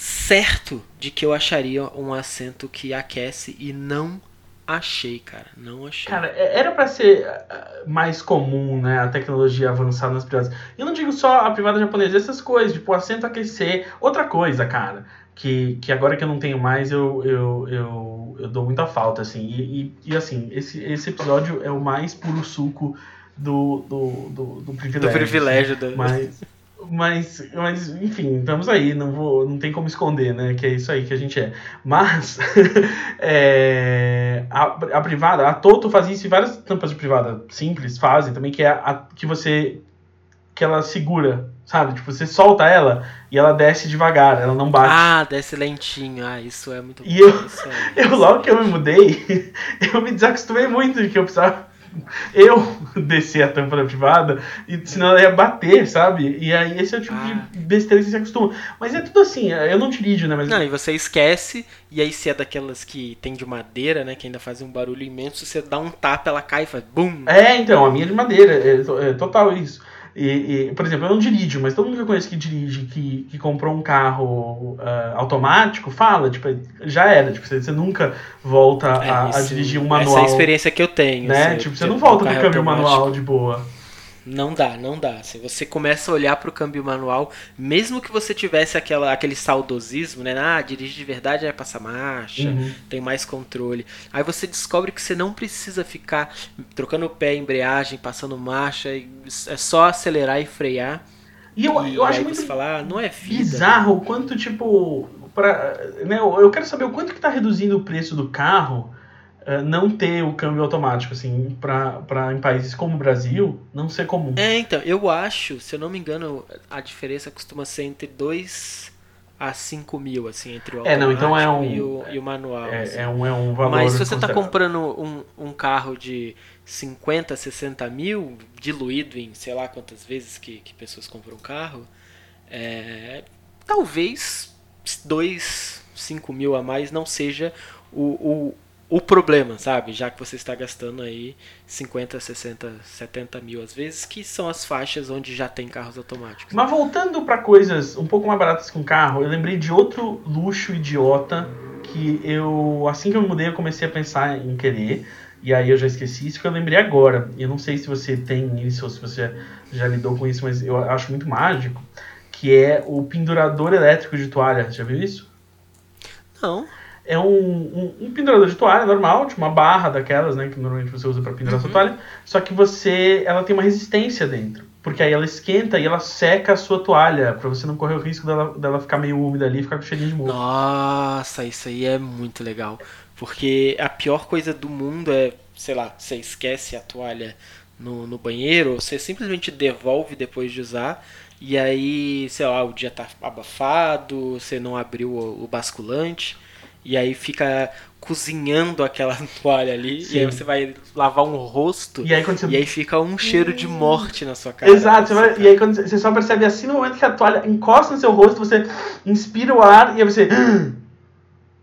certo de que eu acharia um assento que aquece e não achei, cara. Não achei. Cara, é, era para ser ah, mais comum, né, a tecnologia avançar nas privadas. Eu não digo só a privada japonesa, essas coisas, tipo, assento aquecer. Outra coisa, cara, que, que agora que eu não tenho mais, eu, eu, eu, eu dou muita falta, assim. E, e, e, assim, esse, esse episódio é o mais puro suco do, do, do, do privilégio. Do privilégio. Assim. Mas... Mas, mas, enfim, estamos aí, não, vou, não tem como esconder, né? Que é isso aí que a gente é. Mas é, a, a privada, a Toto fazia isso em várias tampas de privada simples, fazem também, que é a, que você. que ela segura, sabe? Tipo, você solta ela e ela desce devagar, ela não bate. Ah, desce lentinho. Ah, isso é muito E eu, é, eu logo que eu me mudei, eu me desacostumei muito de que eu precisava eu descer a tampa privada, e senão ela ia bater, sabe? E aí esse é o tipo ah. de besteira que você se acostuma. Mas é tudo assim, eu não dirijo, né? Mas... Não, e você esquece, e aí se é daquelas que tem de madeira, né? Que ainda fazem um barulho imenso, você dá um tapa, ela cai e faz BUM! É, então, a minha é de madeira, é, é total isso. E, e, por exemplo, eu não dirijo, mas todo mundo que eu conheço que dirige, que, que comprou um carro uh, automático, fala, tipo, já era, tipo, você, você nunca volta é, a, a, dirigir um manual. Essa é a experiência que eu tenho. Né? Assim, tipo, você não volta no câmbio manual de boa. Não dá, não dá. Se você começa a olhar para o câmbio manual, mesmo que você tivesse aquela, aquele saudosismo, né? Ah, dirige de verdade é passar marcha, uhum. tem mais controle. Aí você descobre que você não precisa ficar trocando o pé, embreagem, passando marcha, é só acelerar e frear. E eu, e eu acho muito falar, ah, não é vida. bizarro o quanto, tipo, pra, né, eu quero saber o quanto que está reduzindo o preço do carro eh, não ter o câmbio automático, assim, para em países como o Brasil, não ser comum. É, então, eu acho, se eu não me engano, a diferença costuma ser entre 2 a 5 mil, assim, entre o automático é, não, então é um, e, o, e o manual. É, assim. é, um, é um valor Mas se você está comprando um, um carro de 50, 60 mil, diluído em sei lá quantas vezes que, que pessoas compram um carro, é, talvez 2, 5 mil a mais não seja o, o o problema, sabe? Já que você está gastando aí 50, 60, 70 mil às vezes, que são as faixas onde já tem carros automáticos. Mas voltando para coisas um pouco mais baratas que um carro, eu lembrei de outro luxo idiota que eu, assim que eu mudei, eu comecei a pensar em querer. E aí eu já esqueci isso que eu lembrei agora. Eu não sei se você tem isso ou se você já lidou com isso, mas eu acho muito mágico. Que é o pendurador elétrico de toalha. Já viu isso? Não é um, um, um, pendurador de toalha normal, tipo uma barra daquelas, né, que normalmente você usa para pendurar uhum. sua toalha, só que você, ela tem uma resistência dentro, porque aí ela esquenta e ela seca a sua toalha, para você não correr o risco dela, dela ficar meio úmida ali e ficar com cheirinho de mofo. Nossa, isso aí é muito legal, porque a pior coisa do mundo é, sei lá, você esquece a toalha no, no banheiro, você simplesmente devolve depois de usar, e aí, sei lá, o dia tá abafado, você não abriu o, o basculante, e aí fica cozinhando aquela toalha ali. Sim. E aí você vai lavar um rosto. E aí, você... e aí fica um cheiro de morte na sua cara. Exato. Vai... e aí quando você só percebe assim no momento que a toalha encosta no seu rosto, você inspira o ar e aí você.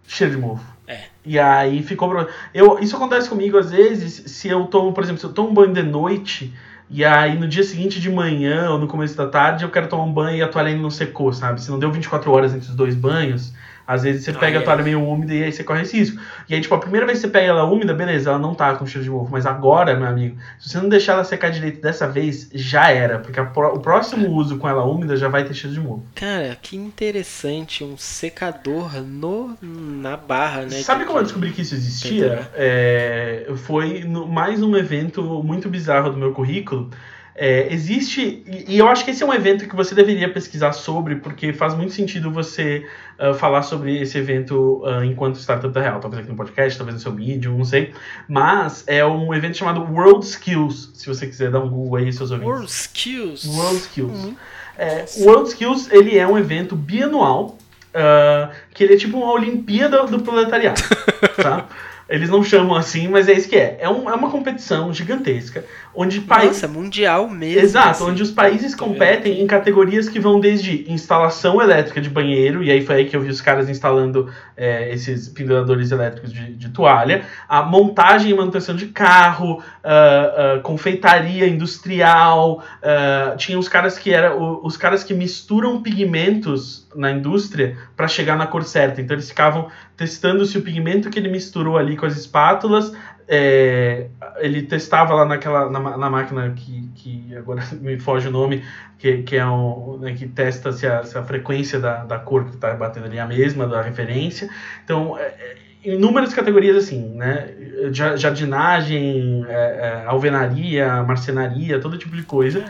cheiro de mofo. É. E aí ficou. Eu, isso acontece comigo às vezes, se eu tomo, por exemplo, se eu tomo um banho de noite. E aí no dia seguinte de manhã ou no começo da tarde eu quero tomar um banho e a toalha ainda não secou, sabe? Se não deu 24 horas entre os dois banhos, às vezes você pega a toalha meio úmida e aí você corre esse risco. E aí, tipo, a primeira vez que você pega ela úmida, beleza, ela não tá com cheiro de mofo. Mas agora, meu amigo, se você não deixar ela secar direito dessa vez, já era. Porque o próximo uso com ela úmida já vai ter cheiro de mofo. Cara, que interessante. Um secador no, na barra, né? Sabe como eu descobri que isso existia? É, foi no, mais um evento muito bizarro do meu currículo. É, existe, e, eu acho que esse é um evento que você deveria pesquisar sobre, porque faz muito sentido você uh, falar sobre esse evento uh, enquanto startup da real. Talvez aqui no podcast, talvez no seu vídeo, não sei. Mas é um evento chamado World Skills, se você quiser dar um Google aí, seus ouvintes. World Skills. World Skills. É, o World Skills ele é um evento bianual uh, que ele é tipo uma Olimpíada do proletariado, tá? Eles não chamam assim, mas é isso que é. É, um, é uma competição gigantesca, onde países. Nossa, mundial mesmo. Exato, assim. onde os países competem em categorias que vão desde instalação elétrica de banheiro, e aí foi aí que eu vi os caras instalando é, esses penduradores elétricos de, de toalha, a montagem e manutenção de carro, ah, ah, confeitaria industrial, ah, tinha os caras que era os caras que misturam pigmentos na indústria para chegar na cor certa. Então eles ficavam testando se o pigmento que ele misturou ali com as espátulas é, ele testava lá naquela na, na máquina que, que agora me foge o nome que, que é um né, que testa se a, se a frequência da, da cor que está batendo ali é a mesma da referência então é, é, inúmeras categorias assim né Ja- jardinagem é, é, alvenaria marcenaria todo tipo de coisa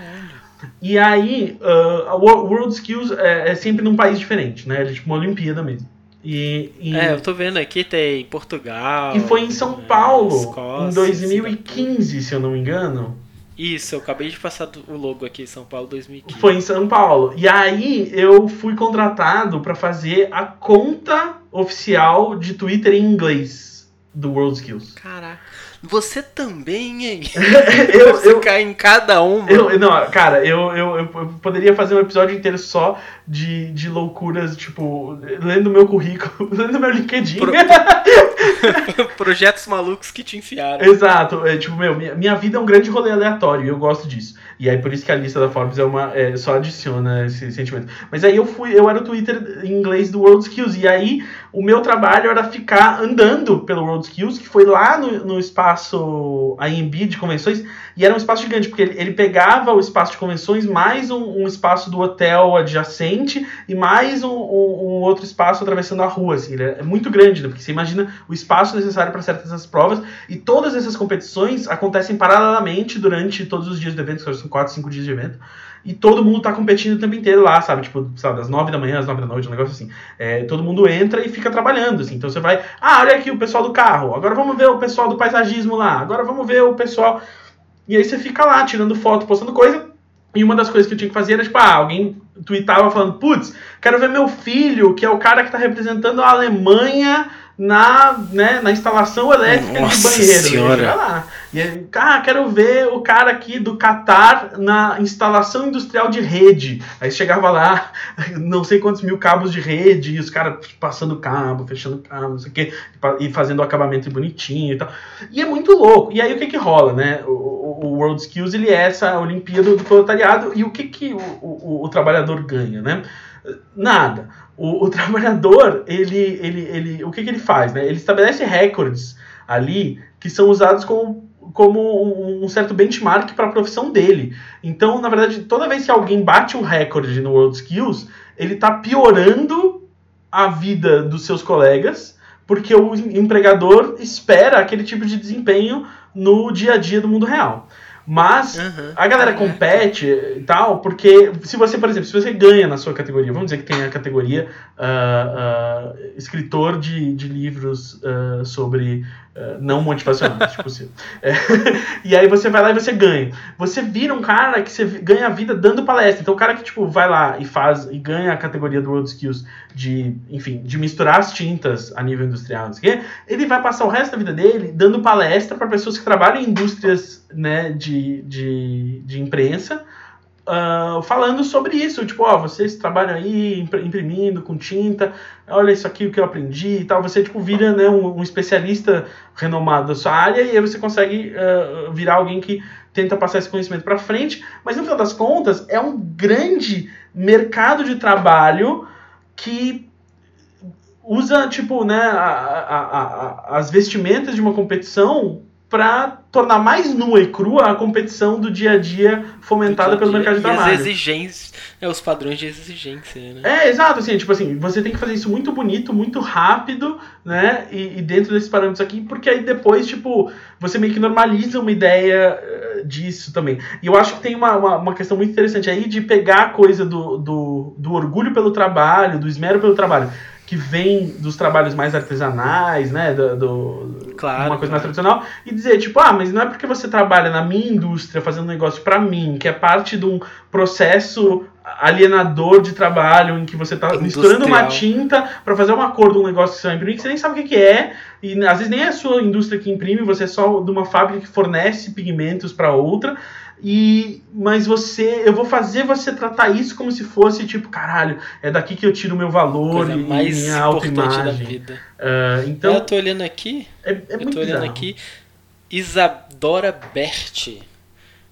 e aí, uh, World Skills é, é sempre num país diferente, né? É tipo uma Olimpíada mesmo. E, e, É, eu tô vendo aqui, tem Portugal. e foi em São é, Paulo, Escócia, em 2015, se eu não me engano. Isso, eu acabei de passar o logo aqui, São Paulo 2015. Foi em São Paulo. E aí eu fui contratado para fazer a conta oficial de Twitter em inglês do World Skills. Caraca. Você também, hein? eu, Você eu, cai em cada uma. Eu, não, cara, eu, eu, eu poderia fazer um episódio inteiro só de, de loucuras, tipo, lendo meu currículo, lendo meu LinkedIn. Pro- Projetos malucos que te enfiaram. Exato, é tipo, meu, minha, minha vida é um grande rolê aleatório e eu gosto disso. E aí por isso que a lista da Forbes é uma, é, só adiciona esse sentimento. Mas aí eu fui, eu era o Twitter em inglês do World Skills, e aí o meu trabalho era ficar andando pelo World Skills, que foi lá no, no espaço AMB de convenções, e era um espaço gigante, porque ele, ele pegava o espaço de convenções, mais um, um espaço do hotel adjacente, e mais um, um- outro espaço atravessando a rua, assim, é muito grande, né? Porque você imagina o espaço necessário para certas essas provas, e todas essas competições acontecem paralelamente durante todos os dias do evento, que são 4, 5 dias de evento. E todo mundo tá competindo o tempo inteiro lá, sabe? Tipo, sabe, das 9 da manhã às 9 da noite, um negócio assim. É, todo mundo entra e fica trabalhando, assim. Então você vai, ah, olha aqui o pessoal do carro, agora vamos ver o pessoal do paisagismo lá, agora vamos ver o pessoal. E aí você fica lá tirando foto, postando coisa. E uma das coisas que eu tinha que fazer era, tipo, ah, alguém tweetava falando, putz, quero ver meu filho, que é o cara que tá representando a Alemanha na, né, na instalação elétrica Nossa de banheiro. Senhora. E lá. E aí, ah, quero ver o cara aqui do Catar na instalação industrial de rede. Aí chegava lá, não sei quantos mil cabos de rede, e os caras passando cabo, fechando cabo, não sei o quê, e fazendo o acabamento bonitinho e tal. E é muito louco. E aí o que que rola, né? O, o- o World Skills, ele é essa Olimpíada do proletariado, e o que que o, o, o trabalhador ganha, né? Nada. O, o trabalhador, ele, ele, ele, o que que ele faz, né? Ele estabelece recordes ali que são usados como como um, certo benchmark para a profissão dele. Então, na verdade, toda vez que alguém bate um recorde no World Skills, ele está piorando a vida dos seus colegas, porque o empregador espera aquele tipo de desempenho no dia a dia do mundo real. Mas Aham. a galera Caraca. compete e tal, porque se você, por exemplo, se você ganha na sua categoria, vamos dizer que tem a categoria ah, ah, escritor de, de livros ah, sobre não motivacionais, tipo assim. É, e aí você vai lá e você ganha. Você vira um cara que você ganha a vida dando palestra. Então o cara que tipo vai lá e faz e ganha a categoria do World Skills de, enfim, de misturar as tintas a nível industrial, não sei o quê, ele vai passar o resto da vida dele dando palestra para pessoas que trabalham em indústrias né, de, de, de imprensa, ah, falando sobre isso. Tipo, ó, vocês trabalham aí impr- imprimindo com tinta, olha isso aqui o que eu aprendi e tal. Você, tipo, vira né, um, um especialista renomado da sua área e aí você consegue ah, virar alguém que tenta passar esse conhecimento para frente. Mas, no final das contas, é um grande mercado de trabalho que usa, tipo, né, a- a- a- as vestimentas de uma competição para tornar mais nua e crua a competição do dia a dia fomentada dia pelo dia mercado de trabalho. as exigências, né, os padrões de exigência, né? É, exato, assim, tipo assim, você tem que fazer isso muito bonito, muito rápido, né? E, e dentro desses parâmetros aqui, porque aí depois, tipo, você meio que normaliza uma ideia eh, disso também. E eu acho que tem uma, uma, uma questão muito interessante aí de pegar a coisa do, do, do orgulho pelo trabalho, do esmero pelo trabalho, que vem dos trabalhos mais artesanais, né? Do, do- Claro, uma coisa mais claro. tradicional, e dizer, tipo, ah, mas não é porque você trabalha na minha indústria fazendo um negócio pra mim, que é parte de um processo alienador de trabalho em que você tá misturando uma Industrial. tinta pra fazer uma cor de um negócio que você vai imprimir que você nem sabe o que, que é, e às vezes nem é a sua indústria que imprime, você é só de uma fábrica que fornece pigmentos pra outra. E mas você, eu vou fazer você tratar isso como se fosse tipo, caralho, é daqui que eu tiro o meu valor Coisa e mais minha importante da autoimagem. vida. Ah, então, eu tô olhando aqui, é, é eu muito tô olhando bizarro. aqui, Isadora Berti.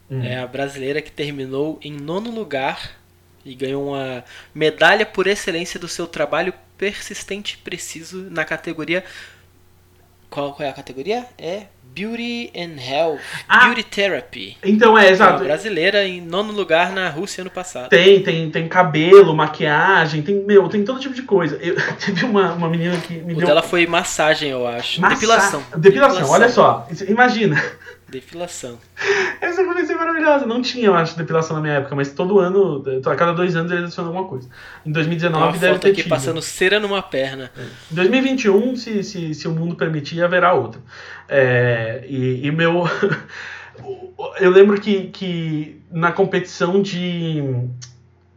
Hum. É a brasileira que terminou em nono lugar e ganhou uma medalha por excelência do seu trabalho persistente e preciso na categoria. Qual, qual é a categoria? É Beauty and Health. Ah! Beauty Therapy. Então, é, Uma exato. brasileira em nono lugar na Rússia ano passado. Tem, tem, tem cabelo, maquiagem, tem, meu, tem todo tipo de coisa. Eu, teve uma, uma menina que me O deu. dela foi massagem, eu acho. massa- Depilação. Depilação, olha só. Imagina. Depilação. Essa coisa é maravilhosa. Não tinha, eu acho, depilação na minha época, mas todo ano, a cada dois anos, eles adicionam alguma coisa. Em Tem 2019 uma deve foto ter aqui tido. passando cera numa perna. Em 2021, se, se, se o mundo permitir, haverá outra. É, e, e meu. Eu lembro que, que na competição de.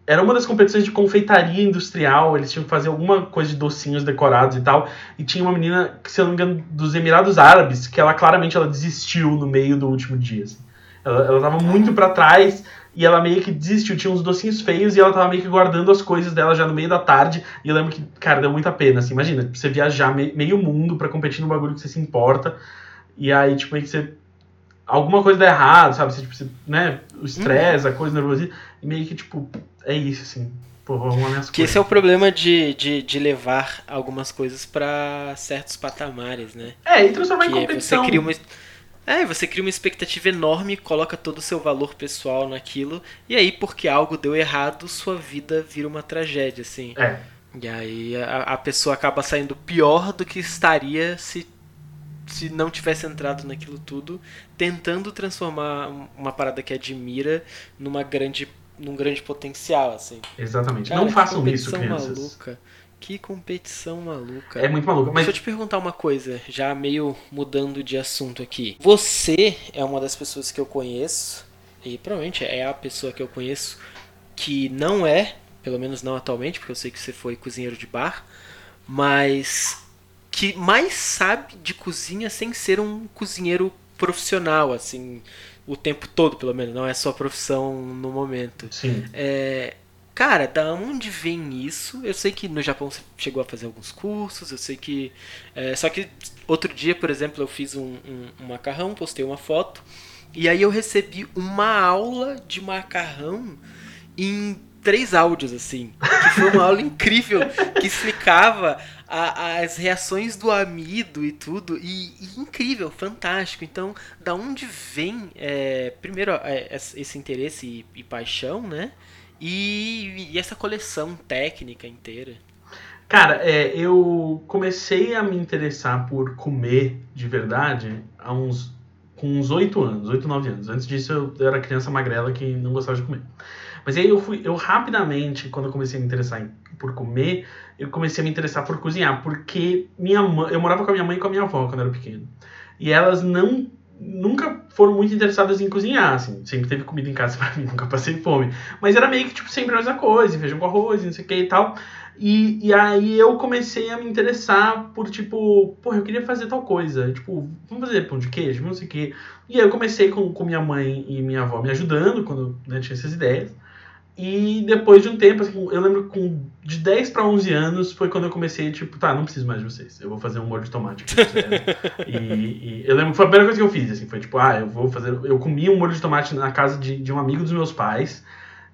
Era uma das competições de confeitaria industrial, eles tinham que fazer alguma coisa de docinhos decorados e tal. E tinha uma menina, que, se eu não me engano, dos Emirados Árabes, que ela claramente ela desistiu no meio do último dia. assim. Ela, ela tava muito pra trás e ela meio que desistiu. Tinha uns docinhos feios e ela tava meio que guardando as coisas dela já no meio da tarde. E eu lembro que, cara, deu muita pena. Assim, imagina, você viajar me- meio mundo pra competir num bagulho que você se importa. E aí, tipo, meio que você. Alguma coisa dá errado, sabe? Você, tipo, você, né? O estresse, a coisa, o nervosismo. E meio que, tipo, é isso, assim. Pô, vou arrumar minhas Que coisas. esse é o problema de, de, de levar algumas coisas pra certos patamares, né? É, e transformar em Que é competição. você cria uma. É, você cria uma expectativa enorme, coloca todo o seu valor pessoal naquilo, e aí, porque algo deu errado, sua vida vira uma tragédia, assim. É, E aí a, a pessoa acaba saindo pior do que estaria se, se não tivesse entrado naquilo tudo, tentando transformar um- uma parada que admira numa grande, num grande potencial, assim. exatamente. Cara, não façam isso, competição crianças. maluca. Que competição maluca. É muito maluco. Mas Deixa eu te perguntar uma coisa, já meio mudando de assunto aqui. Você é uma das pessoas que eu conheço, e provavelmente é a pessoa que eu conheço que não é, pelo menos não atualmente, porque eu sei que você foi cozinheiro de bar, mas que mais sabe de cozinha sem ser um cozinheiro profissional, assim, o tempo todo, pelo menos, não é só profissão no momento. sim. É, cara, da onde vem isso? Eu sei que no Japão você chegou a fazer alguns cursos, eu sei que. é, só que outro dia, por exemplo, eu fiz um, um- um macarrão, postei uma foto, e aí eu recebi uma aula de macarrão em três áudios, assim. Que foi uma aula incrível, que explicava a- as reações do amido e tudo. E, e incrível, fantástico. Então, da onde vem, é, primeiro, é, esse esse interesse e, e paixão, né? E, e essa coleção técnica inteira. Cara, é, eu comecei a me interessar por comer de verdade há uns com uns 8 anos, 8, 9 anos. Antes disso eu era criança magrela que não gostava de comer. Mas aí eu fui, eu rapidamente, quando eu comecei a me interessar em- por comer, eu comecei a me interessar por cozinhar, porque minha mãe, eu morava com a minha mãe e com a minha avó quando eu era pequeno. E elas não nunca foram muito interessadas em cozinhar, assim. Sempre teve comida em casa pra mim, nunca passei fome. Mas era meio que, tipo, sempre a mesma coisa, feijão com arroz, não sei o que e tal. E, e aí eu comecei a me interessar por, tipo, porra, eu queria fazer tal coisa. Tipo, vamos fazer pão de queijo, não sei o quê. E aí eu comecei com, com minha mãe e minha avó me ajudando quando né, tinha essas ideias. E depois de um tempo, assim, eu lembro com de 10 para 11 anos foi quando eu comecei, tipo, tá, não preciso mais de vocês. Eu vou fazer um molho de tomate. e, e eu lembro que foi a primeira coisa que eu fiz, assim, foi tipo, ah, eu vou fazer. Eu comi um molho de tomate na casa de, de um amigo dos meus pais.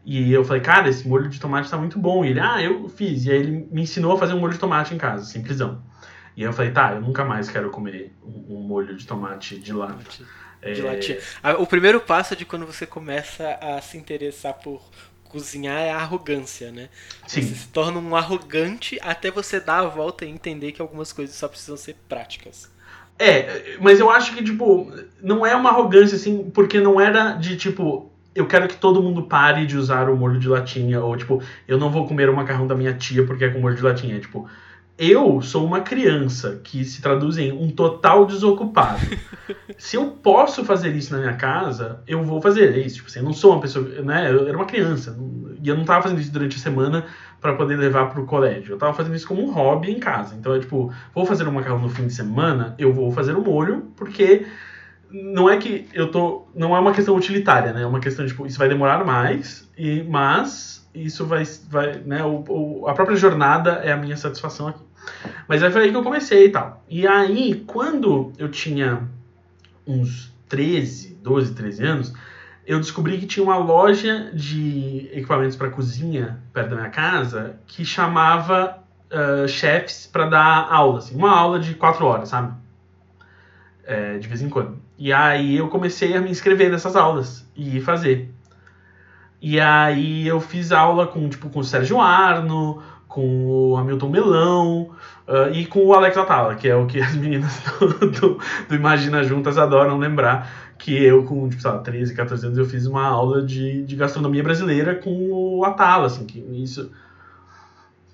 E eu falei, cara, esse molho de tomate tá muito bom. E ele, ah, eu fiz. E aí ele me ensinou a fazer um molho de tomate em casa, simplesão. E aí eu falei, tá, eu nunca mais quero comer um, um molho de tomate de lata. De latinha. Ah, O primeiro passo de quando você começa a se interessar por cozinhar é a arrogância, né? Sim. Você se torna um arrogante até você dar a volta e entender que algumas coisas só precisam ser práticas. É, mas eu acho que, tipo, não é uma arrogância, assim, porque não era de, tipo, eu quero que todo mundo pare de usar o molho de latinha, ou, tipo, eu não vou comer o macarrão da minha tia porque é com molho de latinha. É, tipo, eu sou uma criança que se traduz em um total desocupado. se eu posso fazer isso na minha casa, eu vou fazer. É isso, tipo, assim, eu não sou uma pessoa, né, eu era uma criança, e eu não tava fazendo isso durante a semana para poder levar pro colégio. Eu tava fazendo isso como um hobby em casa. Então é tipo, vou fazer um macarrão no fim de semana, eu vou fazer o molho, porque não é que eu tô. Não é uma questão utilitária, né? É uma questão, tipo, isso vai demorar mais, e, mas isso vai. vai né? O, o- a própria jornada é a minha satisfação aqui. Mas aí foi aí que eu comecei e tal. E aí, quando eu tinha uns 13, 12, 13 anos, eu descobri que tinha uma loja de equipamentos para cozinha perto da minha casa que chamava ah, chefs para dar aula, assim, uma aula de quatro horas, sabe? É, de vez em quando. E aí eu comecei a me inscrever nessas aulas e fazer. E aí eu fiz aula com tipo com o Sérgio Arno, com o Hamilton Melão ah, e com o Alex Atala, que é o que as meninas do, do, Imagina Juntas adoram lembrar que eu com, tipo, sei lá, 13, 14 anos eu fiz uma aula de, de gastronomia brasileira com o Atala, assim, que isso...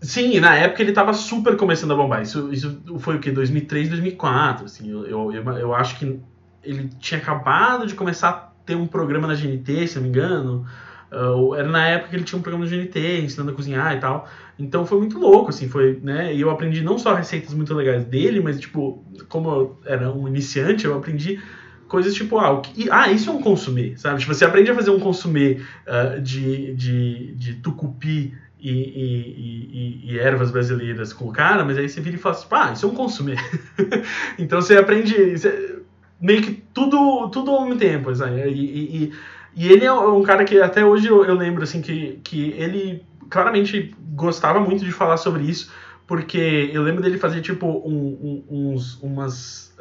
Sim, na época ele tava super começando a bombar, isso, isso foi o que, 2003, 2004, assim, eu, eu, eu acho que ele tinha acabado de começar a ter um programa na GNT, se não me engano, ou era na época que ele tinha um programa na GNT, ensinando a cozinhar e tal, então foi muito louco, assim, foi, né, e eu aprendi não só receitas muito legais dele, mas, tipo, como eu era um iniciante, eu aprendi coisas tipo, ah, o que- ah, isso é um consumê, sabe? Tipo, você aprende a fazer um consumê ah, de, de, de tucupi e, e, e- e- e ervas brasileiras com o cara, mas aí você vira e fala assim, ah, isso é um consumê. então você aprende você- meio que tudo, tudo ao mesmo tempo, sabe? E, e, ele é um cara que até hoje eu, eu lembro, assim, que, que ele claramente gostava muito de falar sobre isso, porque eu lembro dele fazer, tipo, um- um- uns, umas...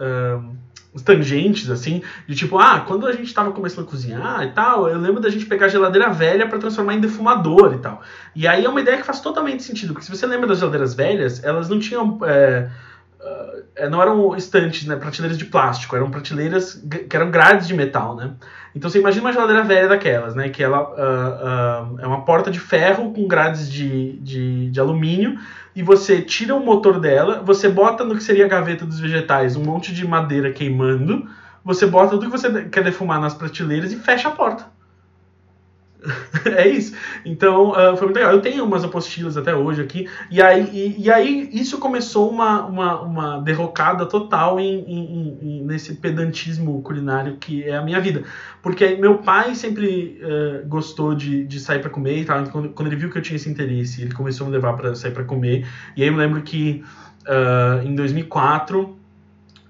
uns tangentes, assim, de tipo, ah, quando a gente tava começando a cozinhar e tal, eu lembro da gente pegar geladeira velha para transformar em defumador e tal. E aí é uma ideia que faz totalmente sentido, porque se você lembra das geladeiras velhas, elas não tinham. é, ah, não eram estantes, né, prateleiras de plástico, eram prateleiras que eram grades de metal, né? Então você imagina uma geladeira velha daquelas, né? Que ela ah, ah, é uma porta de ferro com grades de, de, de alumínio e você tira o motor dela, você bota no que seria a gaveta dos vegetais um monte de madeira queimando, você bota tudo que você quer defumar nas prateleiras e fecha a porta. é isso. Então, ah, foi muito legal. Eu tenho umas apostilas até hoje aqui. E aí, e, e aí isso começou uma, uma, uma derrocada total em, em- em- nesse pedantismo culinário que é a minha vida. Porque meu pai sempre eh, gostou de, de sair para comer e tal. Então, Quando, quando ele viu que eu tinha esse interesse, ele começou a me levar para sair para comer. E aí eu lembro que ah, em 2004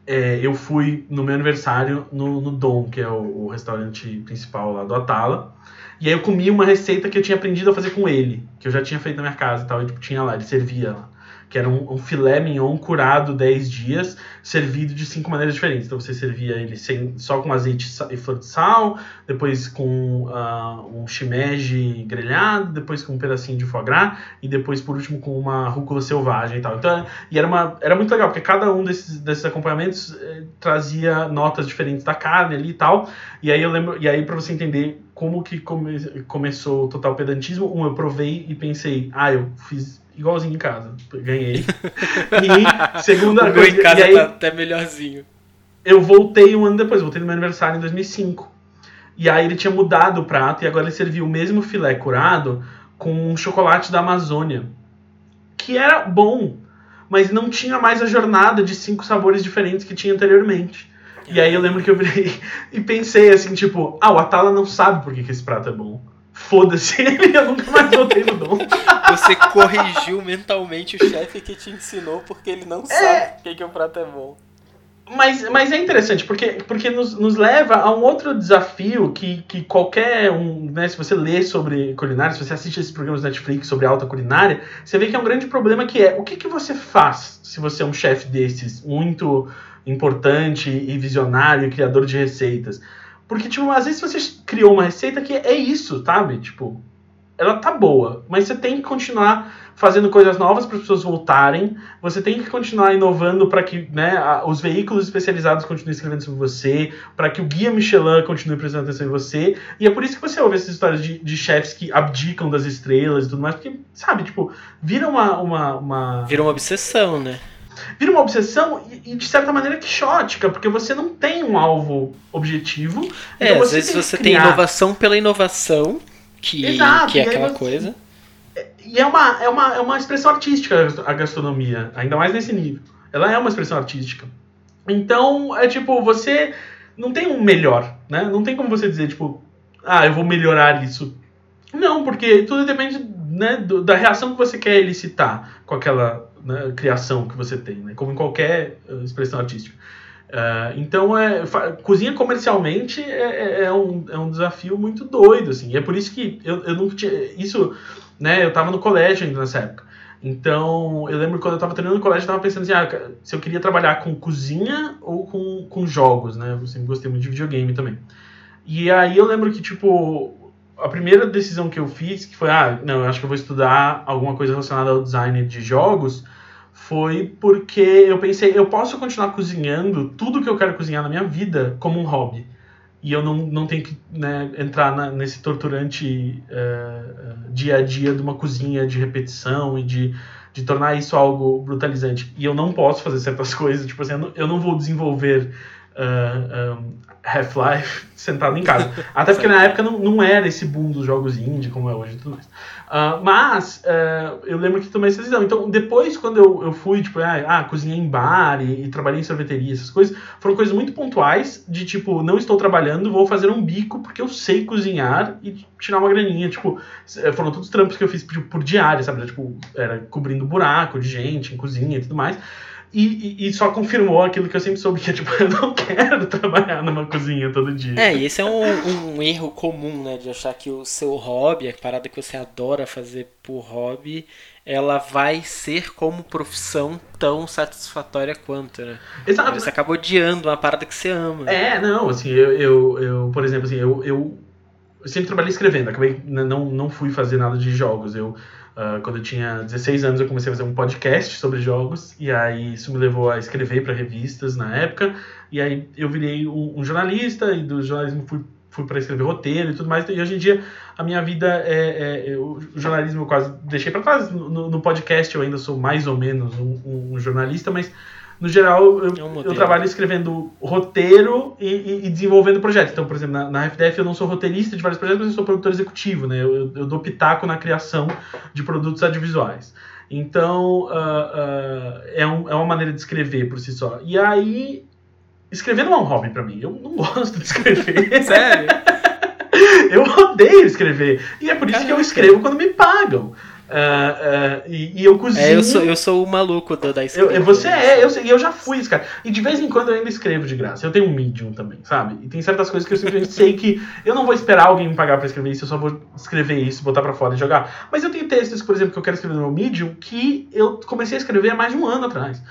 eh, eu fui no meu aniversário no, no Dom, que é o, o restaurante principal lá do Atala. E aí eu comi uma receita que eu tinha aprendido a fazer com ele, que eu já tinha feito na minha casa e tal, e tipo, tinha lá, ele servia lá. Que era um, um filé mignon curado 10 dias, servido de cinco maneiras diferentes. Então você servia ele sem, só com azeite e flor de sal, depois com ah, um shimeji grelhado, depois com um pedacinho de foie gras, e depois por último com uma rúcula selvagem e tal. Então, e era, uma, era muito legal, porque cada um desses, desses acompanhamentos eh, trazia notas diferentes da carne ali e tal. E aí eu lembro, e aí para você entender como que come, começou o total pedantismo, um eu provei e pensei, ah, eu fiz igualzinho em casa, ganhei. e segunda coisa, em casa e aí tá até melhorzinho. eu voltei um ano depois, voltei no meu aniversário em 2005. E aí ele tinha mudado o prato e agora ele servia o mesmo filé curado com um chocolate da Amazônia, que era bom, mas não tinha mais a jornada de cinco sabores diferentes que tinha anteriormente. E aí eu lembro que eu virei e pensei assim, tipo, ah, o Atala não sabe por que, que esse prato é bom. Foda-se ele, eu nunca mais voltei no dom. Você corrigiu mentalmente o chefe que te ensinou porque ele não sabe por que, que o prato é bom. Mas, mas é interessante, porque, porque nos, nos leva a um outro desafio que, que qualquer um, né, se você lê sobre culinária, se você assiste esses programas Netflix sobre alta culinária, você vê que é um grande problema que é, o que, que você faz se você é um chefe desses, muito importante e visionário e criador de receitas? Porque, tipo, às vezes você criou uma receita que é isso, sabe? Tipo, ela tá boa, mas você tem que continuar fazendo coisas novas para as pessoas voltarem. Você tem que continuar inovando para que né, os veículos especializados continuem escrevendo sobre você, para que o guia Michelin continue prestando atenção em você. E é por isso que você ouve essas histórias de, de chefes que abdicam das estrelas e tudo mais, porque, sabe, tipo, vira uma. uma, uma... Vira uma obsessão, né? Vira uma obsessão e, de certa maneira, quixótica, porque você não tem um alvo objetivo. É, então às vezes você criar... tem inovação pela inovação, que, Exato, que é aquela você... coisa e é uma, é, uma, é uma expressão artística a gastronomia, ainda mais nesse nível. Ela é uma expressão artística. Então, é tipo, você não tem um melhor, né? Não tem como você dizer, tipo, ah, eu vou melhorar isso. Não, porque tudo depende né, do, da reação que você quer elicitar com aquela né, criação que você tem, né? Como em qualquer uh, expressão artística. Uh, então, é, cozinha comercialmente é, é, é, um, é um desafio muito doido, assim. E é por isso que eu, eu nunca tinha... Isso né? Eu tava no colégio ainda nessa época. Então, eu lembro quando eu tava treinando no colégio, eu tava pensando assim, ah, se eu queria trabalhar com cozinha ou com, com jogos, né? Eu sempre gostei muito de videogame também. E aí eu lembro que, tipo, a primeira decisão que eu fiz, que foi, ah, não, eu acho que eu vou estudar alguma coisa relacionada ao design de jogos, foi porque eu pensei, eu posso continuar cozinhando tudo que eu quero cozinhar na minha vida como um hobby e eu não, não tenho que né, entrar na, nesse torturante uh, dia a dia de uma cozinha de repetição e de, de tornar isso algo brutalizante. E eu não posso fazer certas coisas, tipo assim, eu não, eu não vou desenvolver uh, um, Half-Life sentado em casa. Até porque na época não, não era esse boom dos jogos indie como é hoje e tudo mais. Uh, mas uh, eu lembro que tomei essa decisão. Então, depois, quando eu, eu fui, tipo, ah, ah cozinhei em bar e, e, trabalhei em sorveteria, essas coisas, foram coisas muito pontuais de tipo, não estou trabalhando, vou fazer um bico porque eu sei cozinhar e tirar uma graninha. Tipo, eh, foram todos os trampos que eu fiz tipo, por diária, sabe? Tipo, era cobrindo buraco de gente em cozinha e tudo mais. E, e, e, só confirmou aquilo que eu sempre soube, que é tipo, eu não quero trabalhar numa cozinha todo dia. É, e esse é um, um erro comum, né? De achar que o seu hobby, a parada que você adora fazer por hobby, ela vai ser como profissão tão satisfatória quanto, né? Exato. Você acaba odiando uma parada que você ama. É, não, assim, eu, eu, eu por exemplo, assim, eu, eu sempre trabalhei escrevendo, acabei, não, não fui fazer nada de jogos, eu Uh, quando eu tinha 16 anos, eu comecei a fazer um podcast sobre jogos, e aí isso me levou a escrever para revistas na época, e aí eu virei um, um jornalista, e do jornalismo fui, fui para escrever roteiro e tudo mais, e hoje em dia a minha vida é. é, é o jornalismo eu quase deixei para trás, no, no, podcast eu ainda sou mais ou menos um, um jornalista, mas no geral, eu, é um eu trabalho escrevendo roteiro e, e, e, desenvolvendo projetos. Então, por exemplo, na, na FDF eu não sou roteirista de vários projetos, mas eu sou produtor executivo, né? Eu, eu, eu dou pitaco na criação de produtos audiovisuais. Então, uh, uh, é, um, é uma maneira de escrever por si só. E aí, escrever não é um hobby para mim. Eu não gosto de escrever. Sério? eu odeio escrever. E é por isso Caraca. que eu escrevo quando me pagam. Uh, uh, e, e, eu cozinho. É, eu sou, eu sou o maluco da, da escrita. Eu, você é, eu, eu já fui esse cara. E de vez em quando eu ainda escrevo de graça. Eu tenho um Medium também, sabe? E tem certas coisas que eu simplesmente sei que eu não vou esperar alguém me pagar pra escrever isso, eu só vou escrever isso, botar pra fora e jogar. Mas eu tenho textos, por exemplo, que eu quero escrever no meu Medium que eu comecei a escrever há mais de um ano atrás.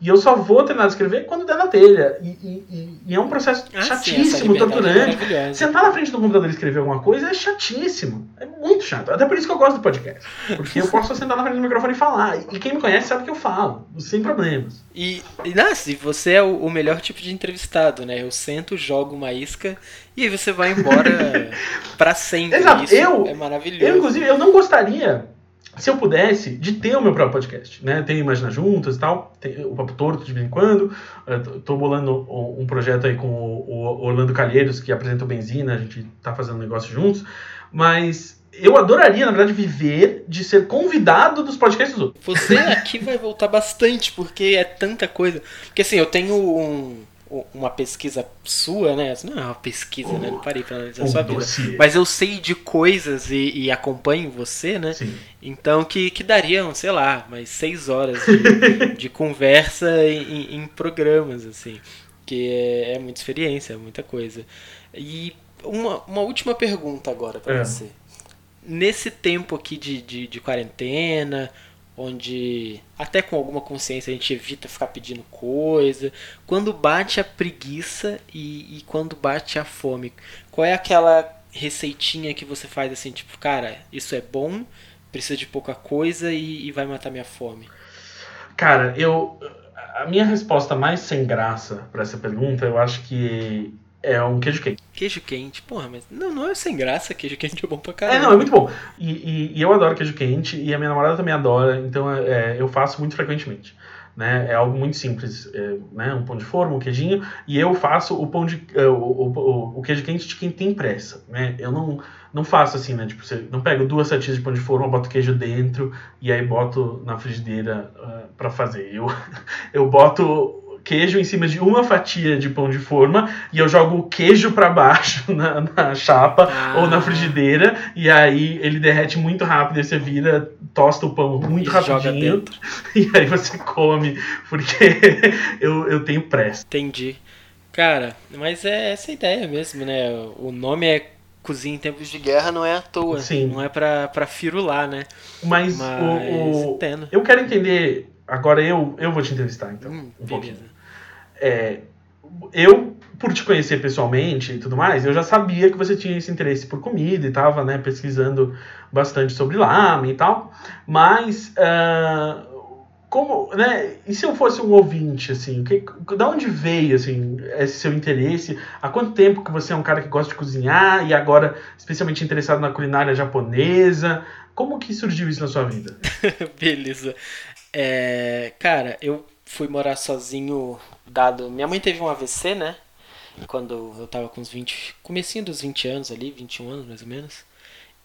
E eu só vou terminar de escrever quando der na telha. E, e, e é um processo ah, chatíssimo, sim, torturante. Sentar na frente do computador e escrever alguma coisa é chatíssimo. É muito chato. Até por isso que eu gosto do podcast. Porque eu posso sentar na frente do microfone e falar. E quem me conhece sabe que eu falo, sem problemas. E, e Nasce, você é o, o melhor tipo de entrevistado, né? Eu sento, jogo uma isca e aí você vai embora para sempre. Exato. Isso eu, é maravilhoso. Eu, inclusive, eu não gostaria se eu pudesse, de ter o meu próprio podcast, né? Tem Imagina Juntas e tal, tem o Papo Torto de vez em quando, estou bolando um projeto aí com o Orlando Calheiros, que apresenta o Benzina, a gente está fazendo um negócio juntos, mas eu adoraria, na verdade, viver de ser convidado dos podcasts outros. Você aqui vai voltar bastante, porque é tanta coisa. Porque assim, eu tenho um uma pesquisa sua, né? Não é uma pesquisa, né? Não parei pra analisar sua vida. Mas eu sei de coisas e, e acompanho você, né? Sim. Então que, que dariam, sei lá, mais seis horas de, de conversa em, em, programas, assim. Porque é, é muita experiência, é muita coisa. E uma, uma última pergunta agora pra É. você. Nesse tempo aqui de, de, de quarentena, onde até com alguma consciência a gente evita ficar pedindo coisa, quando bate a preguiça e, e quando bate a fome, qual é aquela receitinha que você faz assim, tipo, cara, isso é bom, precisa de pouca coisa e, e vai matar minha fome? Cara, eu. A minha resposta mais sem graça pra essa pergunta, eu acho que é um queijo quente. Queijo quente, porra, mas não, não é sem graça, queijo quente é bom pra É, caramba. não, é muito bom. E, e- e eu adoro queijo quente, e a minha namorada também adora, então é, eu faço muito frequentemente. Né? É algo muito simples, é, né? Um pão de forma, um queijinho, e eu faço o pão de. é, o, o, o- o queijo quente de quem tem pressa. Né? Eu não, não faço assim, né? Tipo, você não pego duas fatias de pão de forma, boto queijo dentro e aí boto na frigideira uh, para fazer. Eu, eu boto queijo em cima de uma fatia de pão de forma e eu jogo o queijo para baixo na, na chapa Ah. ou na frigideira e aí ele derrete muito rápido e você vira, tosta o pão muito E rapidinho e aí você come porque eu, eu tenho pressa. Entendi. Cara, mas é essa ideia mesmo, né? O nome é Cozinha em Tempos de Guerra, não é à toa. Sim. Não é pra, pra firular, né? Mas, Mas o, o- eu quero entender, agora eu, eu vou te entrevistar então, Hum, um pouquinho. É, eu, por te conhecer pessoalmente e tudo mais, eu já sabia que você tinha esse interesse por comida e tava, né, pesquisando bastante sobre lamen e tal. Mas, ah, como, né, e se eu fosse um ouvinte, assim, que, da onde veio, assim, esse seu interesse? Há quanto tempo que você é um cara que gosta de cozinhar e agora especialmente interessado na culinária japonesa? Como que surgiu isso na sua vida? Beleza. É, cara, eu fui morar sozinho, dado. Minha mãe teve um AVC, né? Quando eu tava com uns 20. Comecinho dos 20 anos ali, 21 anos mais ou menos.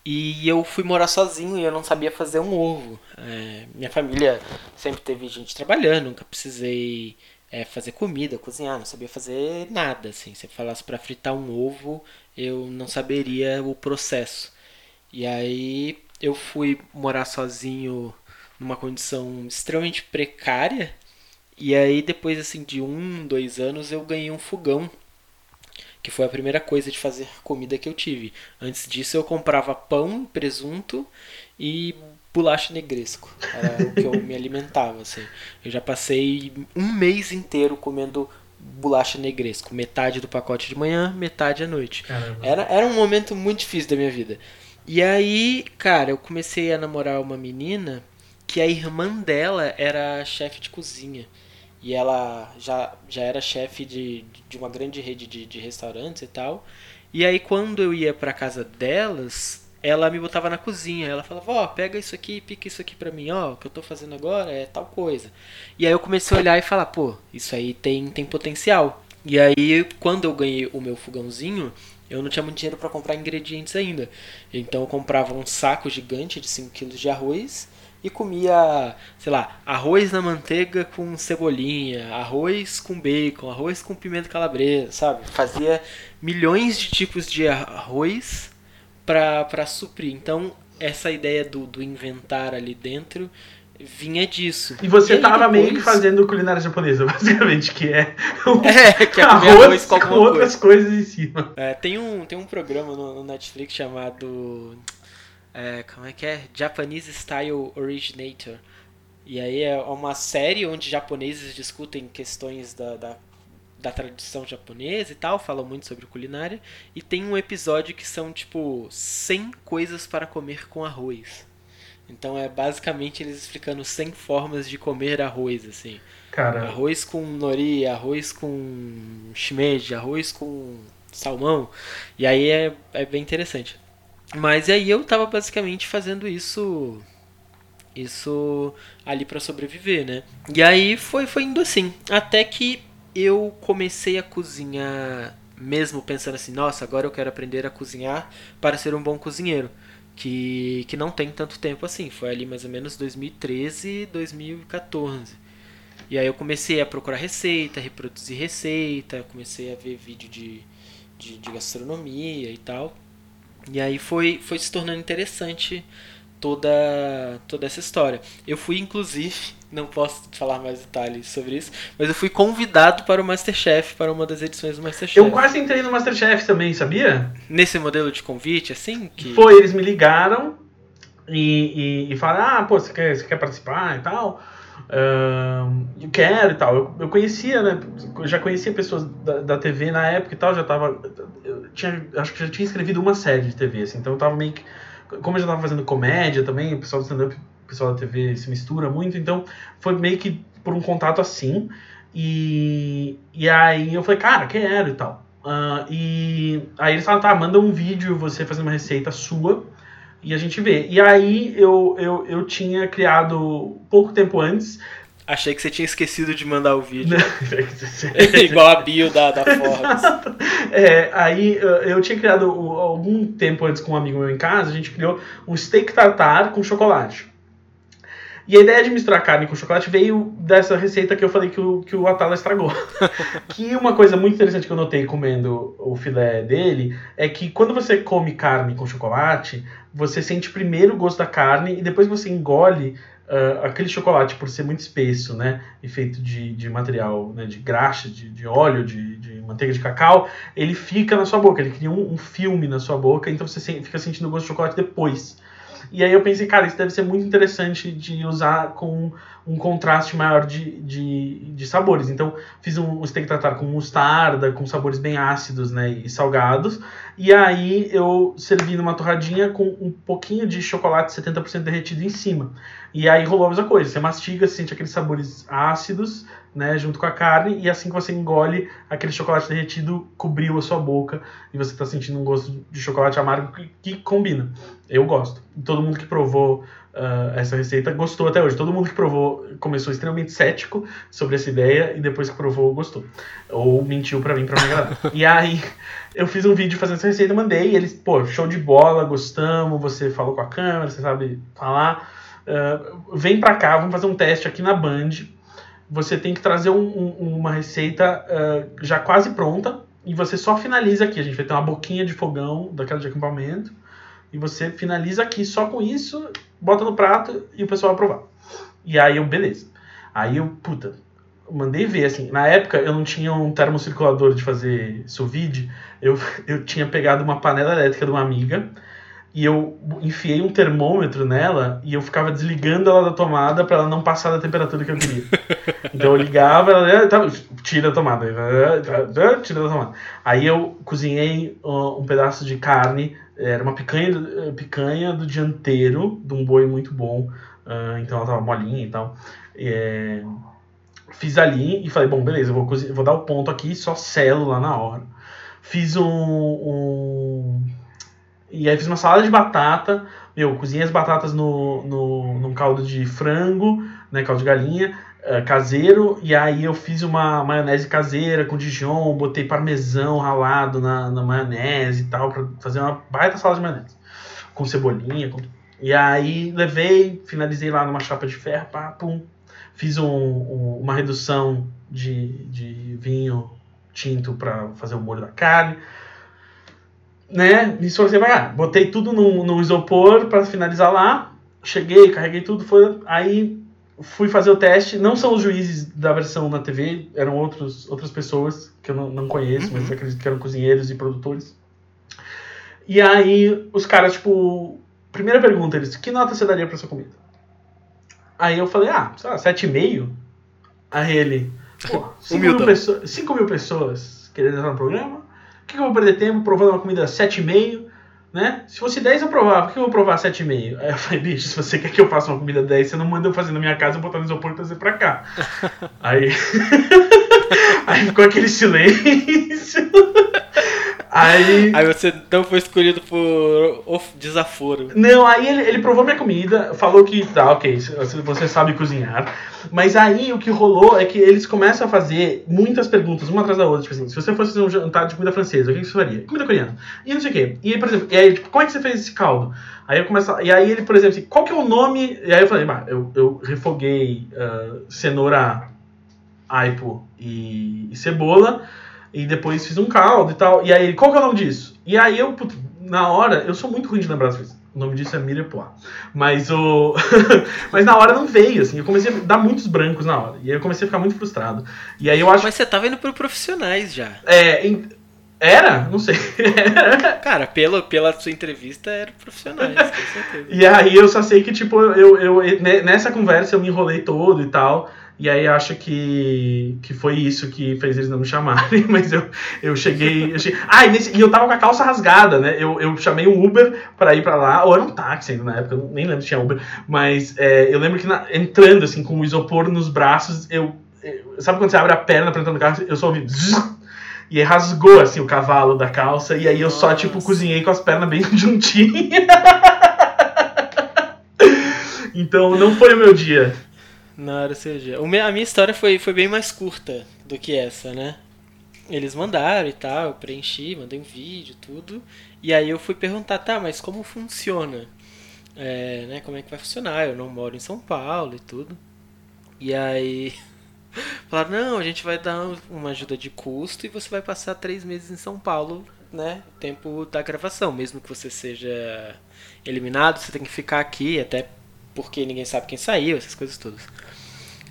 E eu fui morar sozinho e eu não sabia fazer um ovo. É, minha família sempre teve gente trabalhando, nunca precisei é, fazer comida, cozinhar, não sabia fazer nada, assim. Se eu falasse pra fritar um ovo, eu não saberia o processo. E aí eu fui morar sozinho numa condição extremamente precária. E aí depois assim de um, dois anos eu ganhei um fogão. Que foi a primeira coisa de fazer comida que eu tive. Antes disso eu comprava pão, presunto e bolacha negresco. Era o que eu me alimentava, assim. Eu já passei um mês inteiro comendo bolacha negresco. Metade do pacote de manhã, metade à noite. Caramba. Era, era um momento muito difícil da minha vida. E aí, cara, eu comecei a namorar uma menina que a irmã dela era chefe de cozinha. E ela já, já era chefe de, de uma grande rede de, de restaurantes e tal. E aí, quando eu ia pra casa delas, ela me botava na cozinha. Ela falava: Ó, pega isso aqui, pica isso aqui pra mim. Ó, o que eu tô fazendo agora é tal coisa. E aí eu comecei a olhar e falar: pô, isso aí tem, tem potencial. E aí, quando eu ganhei o meu fogãozinho, eu não tinha muito dinheiro pra comprar ingredientes ainda. Então eu comprava um saco gigante de 5 kg de arroz e comia, sei lá, arroz na manteiga com cebolinha, arroz com bacon, arroz com pimenta calabresa, sabe? Fazia milhões de tipos de arroz pra suprir. Então, essa ideia do, do inventar ali dentro vinha disso. E você aí tava meio que depois- fazendo culinária japonesa, basicamente, que é, um É, que é arroz com alguma outras coisas em cima. É, tem, um, tem um programa no, no Netflix chamado. É, como é que é? Japanese Style Originator. E aí é uma série onde japoneses discutem questões da, da, da tradição japonesa e tal, falam muito sobre culinária. E tem um episódio que são tipo 100 coisas para comer com arroz. Então é basicamente eles explicando 100 formas de comer arroz, assim. Cara, Arroz com nori, arroz com shimeji, arroz com salmão. E aí é, é bem interessante. Mas aí eu tava basicamente fazendo isso isso ali pra sobreviver, né? E aí foi foi indo assim, até que eu comecei a cozinhar mesmo pensando assim, nossa, agora eu quero aprender a cozinhar para ser um bom cozinheiro. Que, que não tem tanto tempo assim, foi ali mais ou menos 2013, 2014. E aí eu comecei a procurar receita, reproduzir receita, comecei a ver vídeo de, de, de gastronomia e tal. E aí foi, foi se tornando interessante toda toda essa história. Eu fui inclusive, não posso falar mais detalhes sobre isso, mas eu fui convidado para o MasterChef, para uma das edições do MasterChef. Eu quase entrei no Masterchef também, sabia? Nesse modelo de convite, assim? Que... Foi, eles me ligaram e, e, e falaram, ah, pô, você quer, você quer participar e tal? Eu quero e tal. Eu, eu conhecia, né? Eu já conhecia pessoas da, da TV na época e tal, já tava. Eu tinha, acho que já tinha escrevido uma série de TV, assim, então eu tava meio que. Como eu já tava fazendo comédia também, o pessoal do stand-up, o pessoal da TV se mistura muito, então foi meio que por um contato assim. E, e aí eu falei, cara, quero e tal. Ah, e aí eles falaram, tá, manda um vídeo você fazendo uma receita sua e a gente vê. E aí eu, eu, eu tinha criado pouco tempo antes. Achei que você tinha esquecido de mandar o vídeo. Igual a bio da, da Forbes. É, aí eu tinha criado algum tempo antes com um amigo meu em casa, a gente criou um steak tartar com chocolate. E a ideia de misturar carne com chocolate veio dessa receita que eu falei que o, que o Atala estragou. que uma coisa muito interessante que eu notei comendo o filé dele é que quando você come carne com chocolate, você sente primeiro o gosto da carne e depois você engole uh, aquele chocolate por ser muito espesso, né? E feito de, de material, né? de graxa, de, de óleo, de, de manteiga de cacau, ele fica na sua boca, ele cria um, um filme na sua boca, então você se- fica sentindo o gosto de chocolate depois. E aí eu pensei, cara, isso deve ser muito interessante de usar com um contraste maior de, de, de sabores. Então, fiz um, steak tartar com mostarda, com sabores bem ácidos né, e salgados. E aí eu servi numa torradinha com um pouquinho de chocolate 70% derretido em cima. E aí rolou a mesma coisa. Você mastiga, sente aqueles sabores ácidos, né, junto com a carne, e assim que você engole, aquele chocolate derretido cobriu a sua boca e você está sentindo um gosto de chocolate amargo que, que combina. Eu gosto. Todo mundo que provou ah, essa receita gostou até hoje. Todo mundo que provou começou extremamente cético sobre essa ideia e depois que provou gostou. Ou mentiu pra mim pra me agradar. e aí eu fiz um vídeo fazendo essa receita, mandei, e eles, pô, show de bola, gostamos, você falou com a câmera, você sabe falar. Ah, vem pra cá, vamos fazer um teste aqui na Band. Você tem que trazer um- um- uma receita ah, já quase pronta e você só finaliza aqui. A gente vai ter uma boquinha de fogão daquela de acampamento e você finaliza aqui só com isso, bota no prato e o pessoal vai provar. E aí eu, beleza. Aí eu, puta, mandei ver, assim, na época eu não tinha um termocirculador de fazer sous eu, eu tinha pegado uma panela elétrica de uma amiga e eu enfiei um termômetro nela e eu ficava desligando ela da tomada para ela não passar da temperatura que eu queria. Então eu ligava, ela "Ah, tá, tira a tomada, "Ah, tira a tomada. Aí eu cozinhei uh, um pedaço de carne, era uma picanha, eh, picanha do dianteiro, de um boi muito bom, ah, então ela tava molinha e tal. É, fiz ali e falei, bom, beleza, eu vou, vou dar o ponto aqui, só selo lá na hora. Fiz um, um- E aí fiz uma salada de batata. Meu, cozinhei as batatas no, no, num caldo de frango, né? Caldo de galinha, eh, caseiro. E aí eu fiz uma maionese caseira com Dijon, botei parmesão ralado na, na maionese e tal, pra fazer uma baita salada de maionese. Com cebolinha, com e aí levei, finalizei lá numa chapa de ferro, pá, pum. Fiz um- um- uma redução de, de vinho tinto para fazer o molho da carne. Né? Isso você vai, ah, botei tudo no, no isopor para finalizar lá. Cheguei, carreguei tudo, foi. Aí fui fazer o teste. Não são os juízes da versão na TV, eram outros, outras pessoas que eu não, não conheço, mas eu acredito que eram cozinheiros e produtores. E aí os caras, tipo, primeira pergunta, eles, que nota você daria pra sua comida? Aí eu falei, ah, sei lá, 7,5. Aí ele, pô, 5 mil, pessoas, 5 mil pessoas querendo entrar no programa, o que, que eu vou perder tempo provando uma comida 7,5? Né? Se fosse 10 eu provava, por que eu vou provar 7,5? Aí eu falei, bicho, se você quer que eu faça uma comida 10, você não manda eu fazer na minha casa, botar no isopor e trazer pra cá. Aí. Aí ficou aquele silêncio. Aí. Aí você então foi escolhido por desaforo. Não, aí ele, ele provou minha comida, falou que tá, ok, você sabe cozinhar. Mas aí o que rolou é que eles começam a fazer muitas perguntas, uma atrás da outra. Tipo assim, se você fosse fazer um jantar de comida francesa, o que que você faria? Comida coreana. E não sei o quê. E aí, por exemplo, e aí, tipo, como é que você fez esse caldo? Aí eu começo. E aí ele, por exemplo, assim, qual que é o nome? E aí eu falei, bah, eu, eu refoguei ah, cenoura, aipo e, e cebola. E depois fiz um caldo e tal. E aí ele, qual que é o nome disso? E aí eu, putz, na hora, eu sou muito ruim de lembrar as coisas. O nome disso é Mirepoix. Mas o. Mas na hora não veio, assim. Eu comecei a dar muitos brancos na hora. E aí eu comecei a ficar muito frustrado. E aí eu acho. Mas você tava indo pro profissionais já. É. em- Era? Não sei. Cara, pela, pela sua entrevista era profissionais, com certeza. E aí eu só sei que, tipo, eu, eu, ne- nessa conversa eu me enrolei todo e tal. E aí acho que, que foi isso que fez eles não me chamarem. Mas eu, eu cheguei. Eu cheguei ah, e, nesse- e eu tava com a calça rasgada, né? Eu, eu chamei um Uber pra ir pra lá. Ou era um táxi ainda na época, eu nem lembro se tinha Uber. Mas é, eu lembro que na- entrando, assim, com o isopor nos braços, eu. eu- sabe quando você abre a perna pra entrar no carro? Eu só ouvi. zzz, E rasgou assim o cavalo da calça. E aí eu só, tipo, Nossa. cozinhei com as pernas bem juntinhas. Então não foi o meu dia. Na hora seja. O me- A minha história foi, foi bem mais curta do que essa, né? Eles mandaram e tal, eu preenchi, mandei um vídeo, tudo. E aí eu fui perguntar, tá, mas como funciona? É, né, como é que vai funcionar? Eu não moro em São Paulo e tudo. E aí falaram, não, a gente vai dar uma ajuda de custo e você vai passar três meses em São Paulo, né? Tempo da gravação. Mesmo que você seja eliminado, você tem que ficar aqui, até porque ninguém sabe quem saiu, essas coisas todas.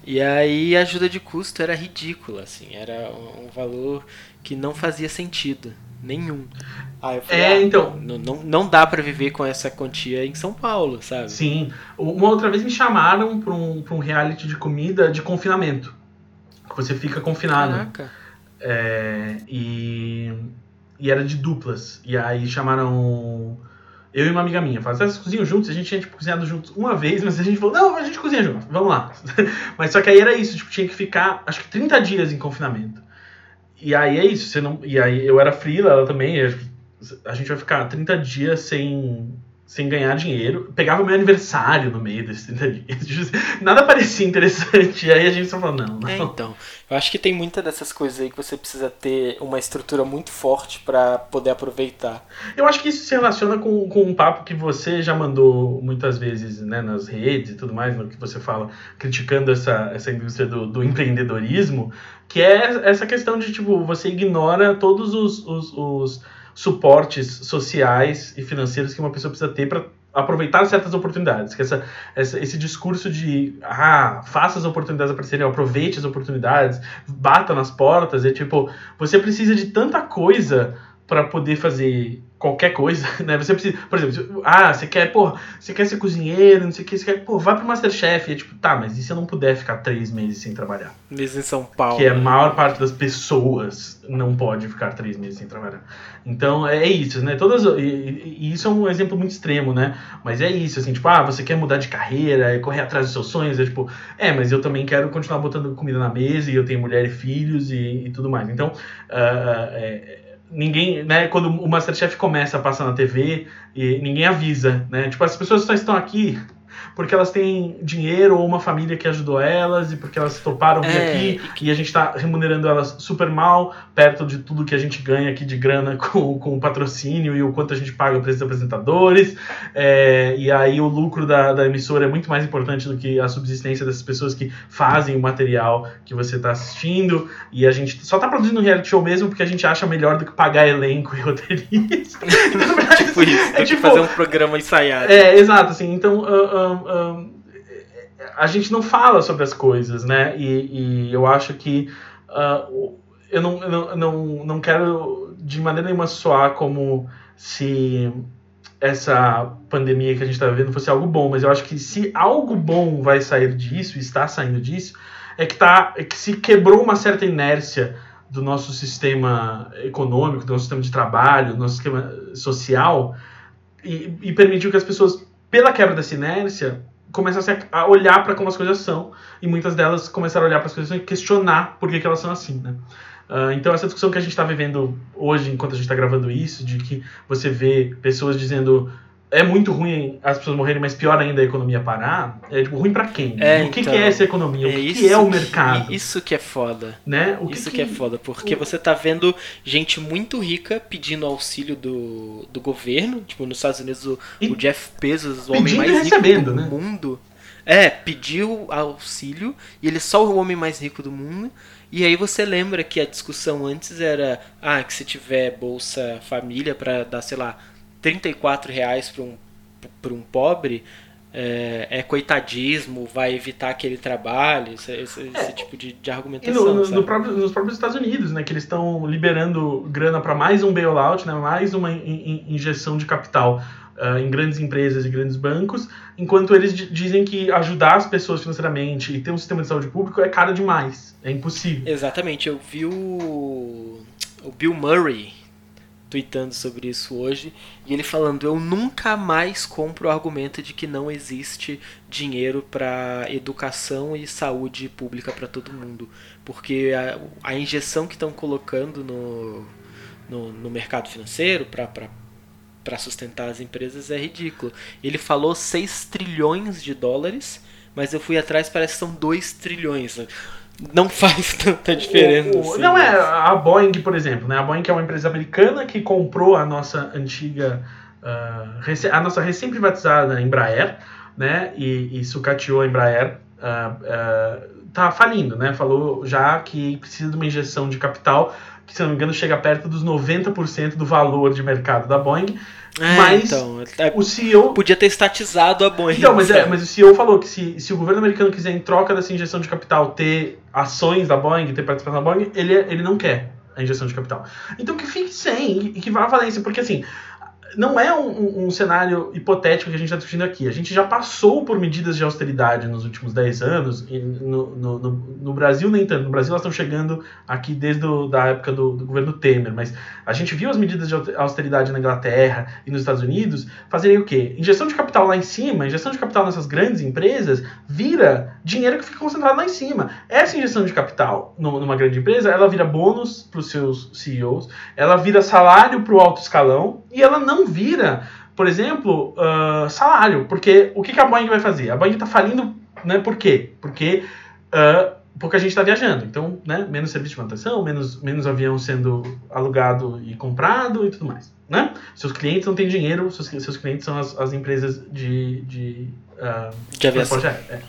E aí a ajuda de custo era ridícula, assim, era um valor que não fazia sentido nenhum. Aí eu falei, É, ah, então. não, não, não dá pra viver com essa quantia em São Paulo, sabe? Sim. Uma outra vez me chamaram pra um, pra um reality de comida de confinamento. Que você fica confinado. Caraca. É, e, e era de duplas. E aí chamaram eu e uma amiga minha. Falaram, vocês cozinham juntos? A gente tinha tipo, cozinhado juntos uma vez, mas a gente falou, não, a gente cozinha junto, vamos lá. mas só que aí era isso, tipo, tinha que ficar, acho que 30 dias em confinamento. E aí é isso, você não. E aí eu era frila, ela também. A gente vai ficar 30 dias sem, sem ganhar dinheiro. Pegava meu aniversário no meio desses 30 dias. Nada parecia interessante. E aí a gente só falou, não, não. É, então. Eu acho que tem muita dessas coisas aí que você precisa ter uma estrutura muito forte pra poder aproveitar. Eu acho que isso se relaciona com, com um papo que você já mandou muitas vezes né, nas redes e tudo mais, no que você fala, criticando essa, essa indústria do, do empreendedorismo, que é essa questão de, tipo, você ignora todos os, os, os suportes sociais e financeiros que uma pessoa precisa ter para aproveitar certas oportunidades. Que essa, essa, esse discurso de, ah, faça as oportunidades aparecerem, aproveite as oportunidades, bata nas portas, é tipo, você precisa de tanta coisa para poder fazer qualquer coisa, né? Você precisa, por exemplo, ah, você quer, pô, você quer ser cozinheiro, não sei o que, você quer, pô, vai pro Masterchef, e é tipo, tá, mas e se eu não puder ficar três meses sem trabalhar? Mesmo em São Paulo. Que é a né? maior parte das pessoas não pode ficar três meses sem trabalhar. Então é isso, né? Todas, e, e- isso é um exemplo muito extremo, né? Mas é isso, assim, tipo, ah, você quer mudar de carreira, é correr atrás dos seus sonhos, é tipo, é, mas eu também quero continuar botando comida na mesa e eu tenho mulher e filhos e, e tudo mais. Então, ah, é, ninguém, né? Quando o Masterchef começa a passar na TV e ninguém avisa, né? Tipo, as pessoas só estão aqui porque elas têm dinheiro ou uma família que ajudou elas e porque elas toparam vir É, aqui e a gente está remunerando elas super mal perto de tudo que a gente ganha aqui de grana com, com o patrocínio e o quanto a gente paga para esses apresentadores. É, e aí o lucro da, da emissora é muito mais importante do que a subsistência dessas pessoas que fazem o material que você está assistindo. E a gente só está produzindo um reality show mesmo porque a gente acha melhor do que pagar elenco e roteirista. Tipo isso, é tipo- fazer um programa ensaiado. é, exato, assim, então ah, a gente não fala sobre as coisas, né? E, e eu acho que o- eu, não, não, não, não quero de maneira nenhuma soar como se essa pandemia que a gente está vivendo fosse algo bom, mas eu acho que se algo bom vai sair disso, está saindo disso, é que, tá, é que se quebrou uma certa inércia do nosso sistema econômico, do nosso sistema de trabalho, do nosso sistema social, e, e permitiu que as pessoas, pela quebra dessa inércia, começassem a, olhar para como as coisas são, e muitas delas começaram a olhar para as coisas e questionar por que, que elas são assim, né? Ah, então essa discussão que a gente está vivendo hoje, enquanto a gente está gravando isso, de que você vê pessoas dizendo é muito ruim as pessoas morrerem, mas pior ainda a economia parar, é tipo, ruim para quem? É, o que, então, que é essa economia? o É que, que é o que- mercado? Isso que é foda. né? O Isso que, é foda, porque você tá vendo gente muito rica pedindo auxílio do, do governo, tipo, nos Estados Unidos o, E o Jeff Bezos, o homem mais rico do né? mundo. É, pediu auxílio e ele é só o homem mais rico do mundo. E aí você lembra que a discussão antes era, ah, que se tiver Bolsa Família pra dar, sei lá, 34 reais pra um para um pobre é, é, coitadismo, vai evitar aquele trabalho, esse, esse, esse é. tipo de, de argumentação. E no, no, no próprio, nos próprios Estados Unidos, né, que eles estão liberando grana para mais um bailout, né, mais uma in, in, injeção de capital uh, em grandes empresas e grandes bancos, enquanto eles dizem que ajudar as pessoas financeiramente e ter um sistema de saúde público é caro demais, é impossível. Exatamente, eu vi o, o Bill Murray tweetando sobre isso hoje, e ele falando: Eu nunca mais compro o argumento de que não existe dinheiro para educação e saúde pública para todo mundo, porque a, a injeção que estão colocando no, no, no mercado financeiro para sustentar as empresas é ridículo. Ele falou 6 trilhões de dólares, mas eu fui atrás, parece que são 2 trilhões não faz tanta diferença. O, o, assim, não é a Boeing, por exemplo, né? A Boeing é uma empresa americana que comprou a nossa antiga, uh, a nossa recém-privatizada Embraer, né? E, e sucateou a Embraer. Uh, uh, tá falindo, né? Falou já que precisa de uma injeção de capital que, se não me engano, chega perto dos 90% do valor de mercado da Boeing. É, mas então, é, o CEO. Podia ter estatizado a Boeing. Então, mas, é, mas o CEO falou que se, se o governo americano quiser, em troca dessa injeção de capital, ter ações da Boeing, ter participação da Boeing, ele, ele não quer a injeção de capital. Então que fique sem e que vá à falência, porque assim, não é um, um, cenário hipotético que a gente está discutindo aqui. A gente já passou por medidas de austeridade nos últimos 10 anos, no, no, no, no Brasil nem tanto. No Brasil elas estão chegando aqui desde a época do, do, governo Temer, mas a gente viu as medidas de austeridade na Inglaterra e nos Estados Unidos fazerem o quê? Injeção de capital lá em cima, injeção de capital nessas grandes empresas, vira dinheiro que fica concentrado lá em cima. Essa injeção de capital numa grande empresa, ela vira bônus para os seus CEOs, ela vira salário para o alto escalão, e ela não vira, por exemplo, uh, salário. Porque o que, que, a Boeing vai fazer? A Boeing está falindo, né? Por quê? Porque, uh, porque a gente está viajando. Então, né, menos serviço de manutenção, menos, menos avião sendo alugado e comprado e tudo mais. Né? Seus clientes não têm dinheiro, seus, seus clientes são as, as empresas de, de, uh, de aviação. É.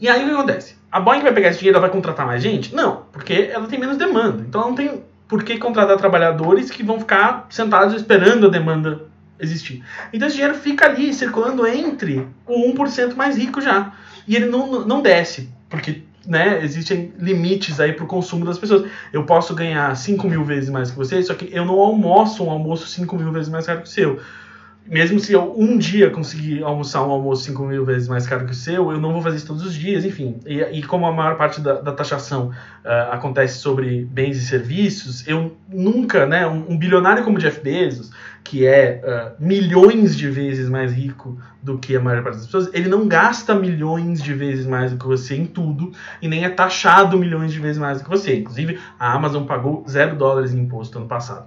E aí o que acontece? A Boeing vai pegar esse dinheiro e vai contratar mais gente? Não, porque ela tem menos demanda. Então ela não tem por que contratar trabalhadores que vão ficar sentados esperando a demanda existir? Então esse dinheiro fica ali circulando entre o 1% mais rico já. E ele não, não desce, porque né, existem limites aí para o consumo das pessoas. Eu posso ganhar 5 mil vezes mais que você, só que eu não almoço um almoço 5 mil vezes mais caro que o seu mesmo se eu um dia conseguir almoçar um almoço 5 mil vezes mais caro que o seu, eu não vou fazer isso todos os dias, enfim. E, e como a maior parte da, da taxação uh, acontece sobre bens e serviços, eu nunca, né, um, um bilionário como Jeff Bezos, que é uh, milhões de vezes mais rico do que a maior parte das pessoas, ele não gasta milhões de vezes mais do que você em tudo e nem é taxado milhões de vezes mais do que você. Inclusive, a Amazon pagou zero dólares em imposto ano passado.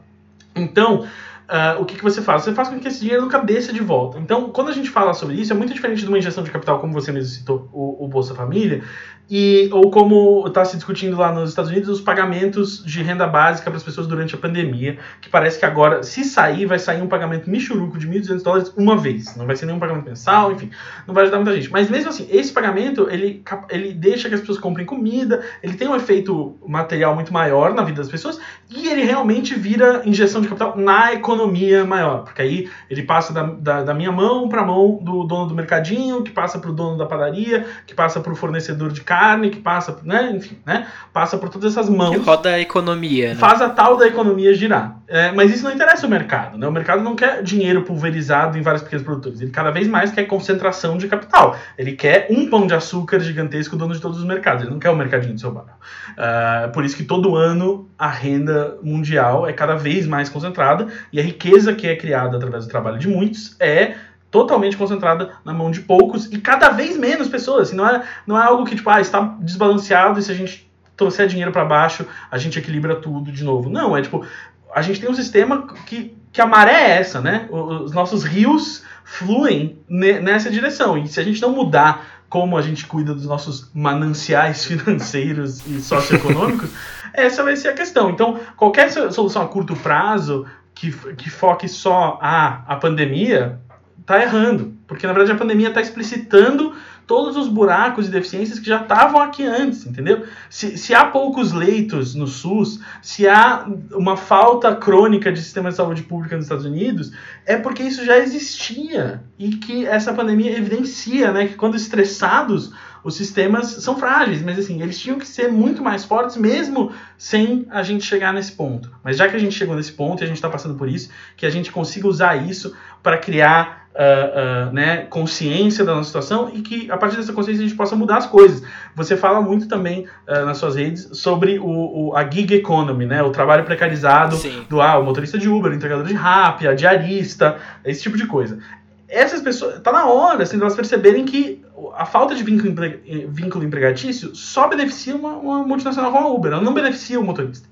Então, Uh, o que, que você faz? Você faz com que esse dinheiro nunca desça de volta. Então, quando a gente fala sobre isso, é muito diferente de uma injeção de capital, como você mesmo citou, o, o Bolsa Família, e, ou como está se discutindo lá nos Estados Unidos, os pagamentos de renda básica para as pessoas durante a pandemia, que parece que agora, se sair, vai sair um pagamento michuruco de 1.200 dólares uma vez. Não vai ser nenhum pagamento mensal, enfim, não vai ajudar muita gente. Mas mesmo assim, esse pagamento, ele, ele deixa que as pessoas comprem comida, ele tem um efeito material muito maior na vida das pessoas, e ele realmente vira injeção de capital na economia maior, porque aí ele passa da, da, da minha mão para a mão do dono do mercadinho, que passa para o dono da padaria, que passa para o fornecedor de carne, carne, que passa, né, enfim, né, passa por todas essas mãos. Que roda a economia. Né? Faz a tal da economia girar. É, mas isso não interessa o mercado, né? O mercado não quer dinheiro pulverizado em vários pequenos produtores. Ele cada vez mais quer concentração de capital. Ele quer um pão de açúcar gigantesco dono de todos os mercados. Ele não quer o mercadinho de seu bairro. Uh, por isso que todo ano a renda mundial é cada vez mais concentrada e a riqueza que é criada através do trabalho de muitos é totalmente concentrada na mão de poucos e cada vez menos pessoas. Assim, não, é, não é algo que tipo, ah, está desbalanceado e se a gente trouxer dinheiro para baixo, a gente equilibra tudo de novo. Não, é tipo, a gente tem um sistema que, que a maré é essa, né? Os nossos rios fluem nessa direção. E se a gente não mudar como a gente cuida dos nossos mananciais financeiros e socioeconômicos, essa vai ser a questão. Então, qualquer solução a curto prazo que, que foque só a, a pandemia, tá errando. Porque, na verdade, a pandemia está explicitando todos os buracos e deficiências que já estavam aqui antes, entendeu? Se, se há poucos leitos no SUS, se há uma falta crônica de sistema de saúde pública nos Estados Unidos, é porque isso já existia e que essa pandemia evidencia, né, que quando estressados os sistemas são frágeis, mas assim, eles tinham que ser muito mais fortes mesmo sem a gente chegar nesse ponto. Mas já que a gente chegou nesse ponto e a gente está passando por isso, que a gente consiga usar isso para criar uh, uh, né, consciência da nossa situação e que a partir dessa consciência a gente possa mudar as coisas. Você fala muito também uh, nas suas redes sobre o, o, a gig economy, né, o trabalho precarizado Sim. do ah, motorista de Uber, o entregador de rap, a diarista, esse tipo de coisa essas pessoas. Tá na hora assim, de elas perceberem que a falta de vínculo, empre, vínculo empregatício só beneficia uma, uma, multinacional como a Uber, ela não beneficia o motorista.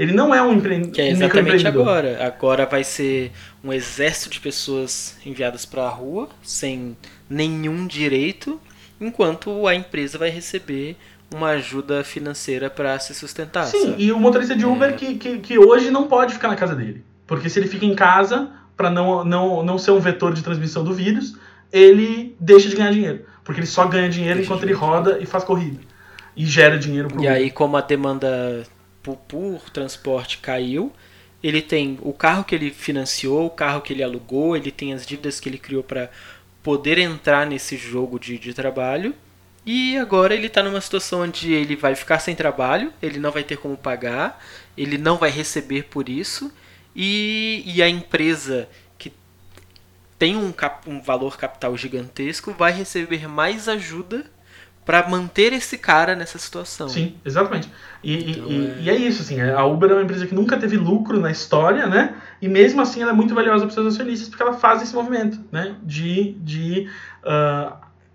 Ele não é um empreendedor. Que é exatamente agora. Agora vai ser um exército de pessoas enviadas para a rua sem nenhum direito, enquanto a empresa vai receber uma ajuda financeira para se sustentar. Sim, sabe? e o motorista de Uber é... que, que, que hoje não pode ficar na casa dele. Porque se ele fica em casa, para não, não, não ser um vetor de transmissão do vírus, ele deixa de ganhar dinheiro. Porque ele só ganha dinheiro deixa enquanto ele roda e faz corrida. E gera dinheiro pro E aí, como a demanda por, por, transporte caiu, ele tem o carro que ele financiou, o carro que ele alugou, ele tem as dívidas que ele criou para poder entrar nesse jogo de, de trabalho. E agora ele está numa situação onde ele vai ficar sem trabalho, ele não vai ter como pagar, ele não vai receber por isso e, e a empresa que tem um, cap, um valor capital gigantesco vai receber mais ajuda para manter esse cara nessa situação. Sim, exatamente. E, então, e, é... e, é... isso, assim, a Uber é uma empresa que nunca teve lucro na história, né? E mesmo assim ela é muito valiosa para os seus acionistas porque ela faz esse movimento, né? De, de uh,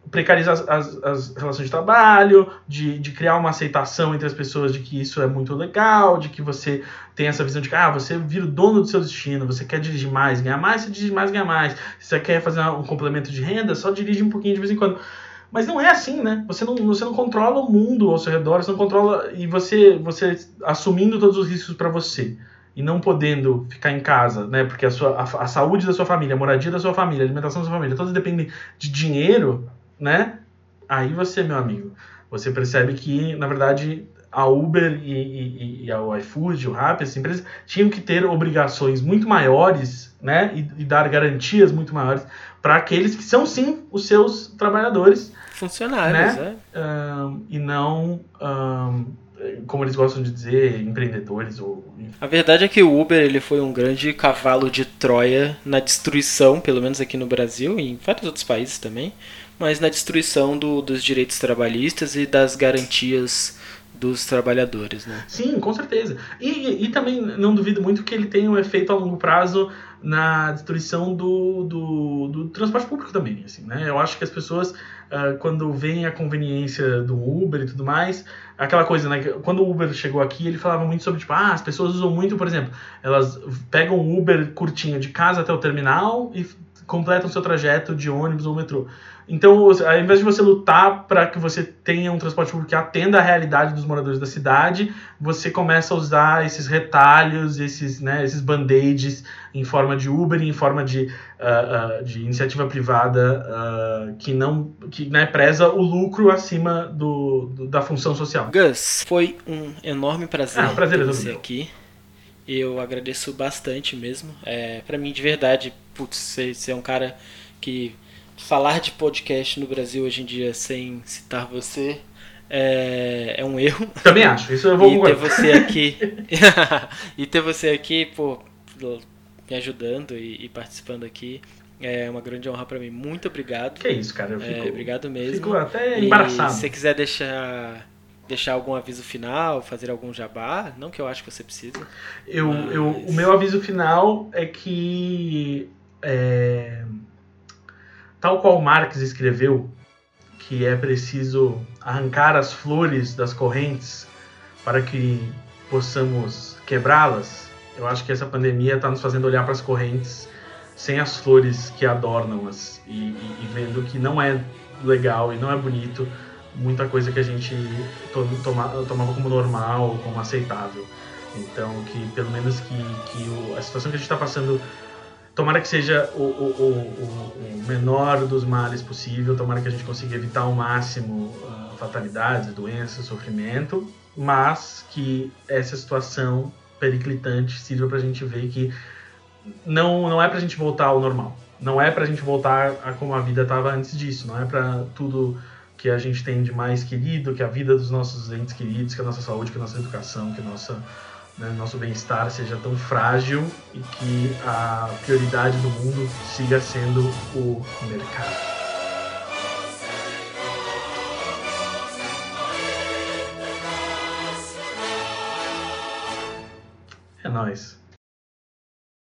precarizar as, as, as, relações de trabalho, de, de criar uma aceitação entre as pessoas de que isso é muito legal, de que você tem essa visão de que ah, você vira o dono do seu destino, você quer dirigir mais, ganhar mais, você dirige mais, ganha mais. Se você quer fazer um complemento de renda, só dirige um pouquinho de vez em quando. Mas não é assim, né? Você não, você não controla o mundo ao seu redor, você não controla. E você, você assumindo todos os riscos para você e não podendo ficar em casa, né? Porque a, sua, a, a, saúde da sua família, a moradia da sua família, a alimentação da sua família, todos dependem de dinheiro, né? Aí você, meu amigo, você percebe que, na verdade, a Uber e, e, e o iFood, o Rappi, essas empresas tinham que ter obrigações muito maiores, né? E, e dar garantias muito maiores para aqueles que são, sim, os seus trabalhadores. Funcionários, né? é. Um, e não... Um, como eles gostam de dizer, empreendedores ou a verdade é que o Uber ele foi um grande cavalo de Troia na destruição, pelo menos aqui no Brasil e em vários outros países também, mas na destruição do, dos direitos trabalhistas e das garantias dos trabalhadores, né? Sim, com certeza. E, e, e, também não duvido muito que ele tenha um efeito a longo prazo na destruição do, do, do transporte público também, assim, né? Eu acho que as pessoas, uh, quando veem a conveniência do Uber e tudo mais, aquela coisa, né? Quando o Uber chegou aqui, ele falava muito sobre, tipo, ah, as pessoas usam muito, por exemplo, elas pegam o Uber curtinho de casa até o terminal e completam seu trajeto de ônibus ou metrô. Então, ao invés de você lutar para que você tenha um transporte público que atenda a realidade dos moradores da cidade, você começa a usar esses retalhos, esses, né, esses band-aids em forma de Uber em forma de, uh, uh, de iniciativa privada uh, que não que né, preza o lucro acima do, do, da função social. Gus, foi um enorme prazer, ah, prazer ter você aqui. Eu agradeço bastante mesmo. É, para mim, de verdade, putz, você, você é um cara que falar de podcast no Brasil hoje em dia sem citar você é, é um erro. Também acho, isso eu vou E ter você aqui. e ter você aqui, pô, me ajudando e, e, participando aqui. É uma grande honra para mim. Muito obrigado. Que isso, cara. Eu fico, é, obrigado mesmo. Fico até embaraçado. E se você quiser deixar deixar algum aviso final, fazer algum jabá, não que eu acho que você precisa. Eu, mas... eu, o meu aviso final é que é, Tal qual Marx escreveu que é preciso arrancar as flores das correntes para que possamos quebrá-las, eu acho que essa pandemia está nos fazendo olhar para as correntes sem as flores que adornam-as e, e, e, vendo que não é legal e não é bonito muita coisa que a gente toma, tomava como normal, como aceitável. Então, que pelo menos que, que o, a situação que a gente está passando tomara que seja o, o, o, menor dos males possível, tomara que a gente consiga evitar ao máximo uh, fatalidades, doenças, sofrimento, mas que essa situação periclitante sirva para a gente ver que não, não é para a gente voltar ao normal. Não é para a gente voltar a como a vida estava antes disso. Não é para tudo que a gente tem de mais querido, que a vida dos nossos entes queridos, que a nossa saúde, que a nossa educação, que a nossa né, nosso bem-estar seja tão frágil e que a prioridade do mundo siga sendo o mercado. É nóis.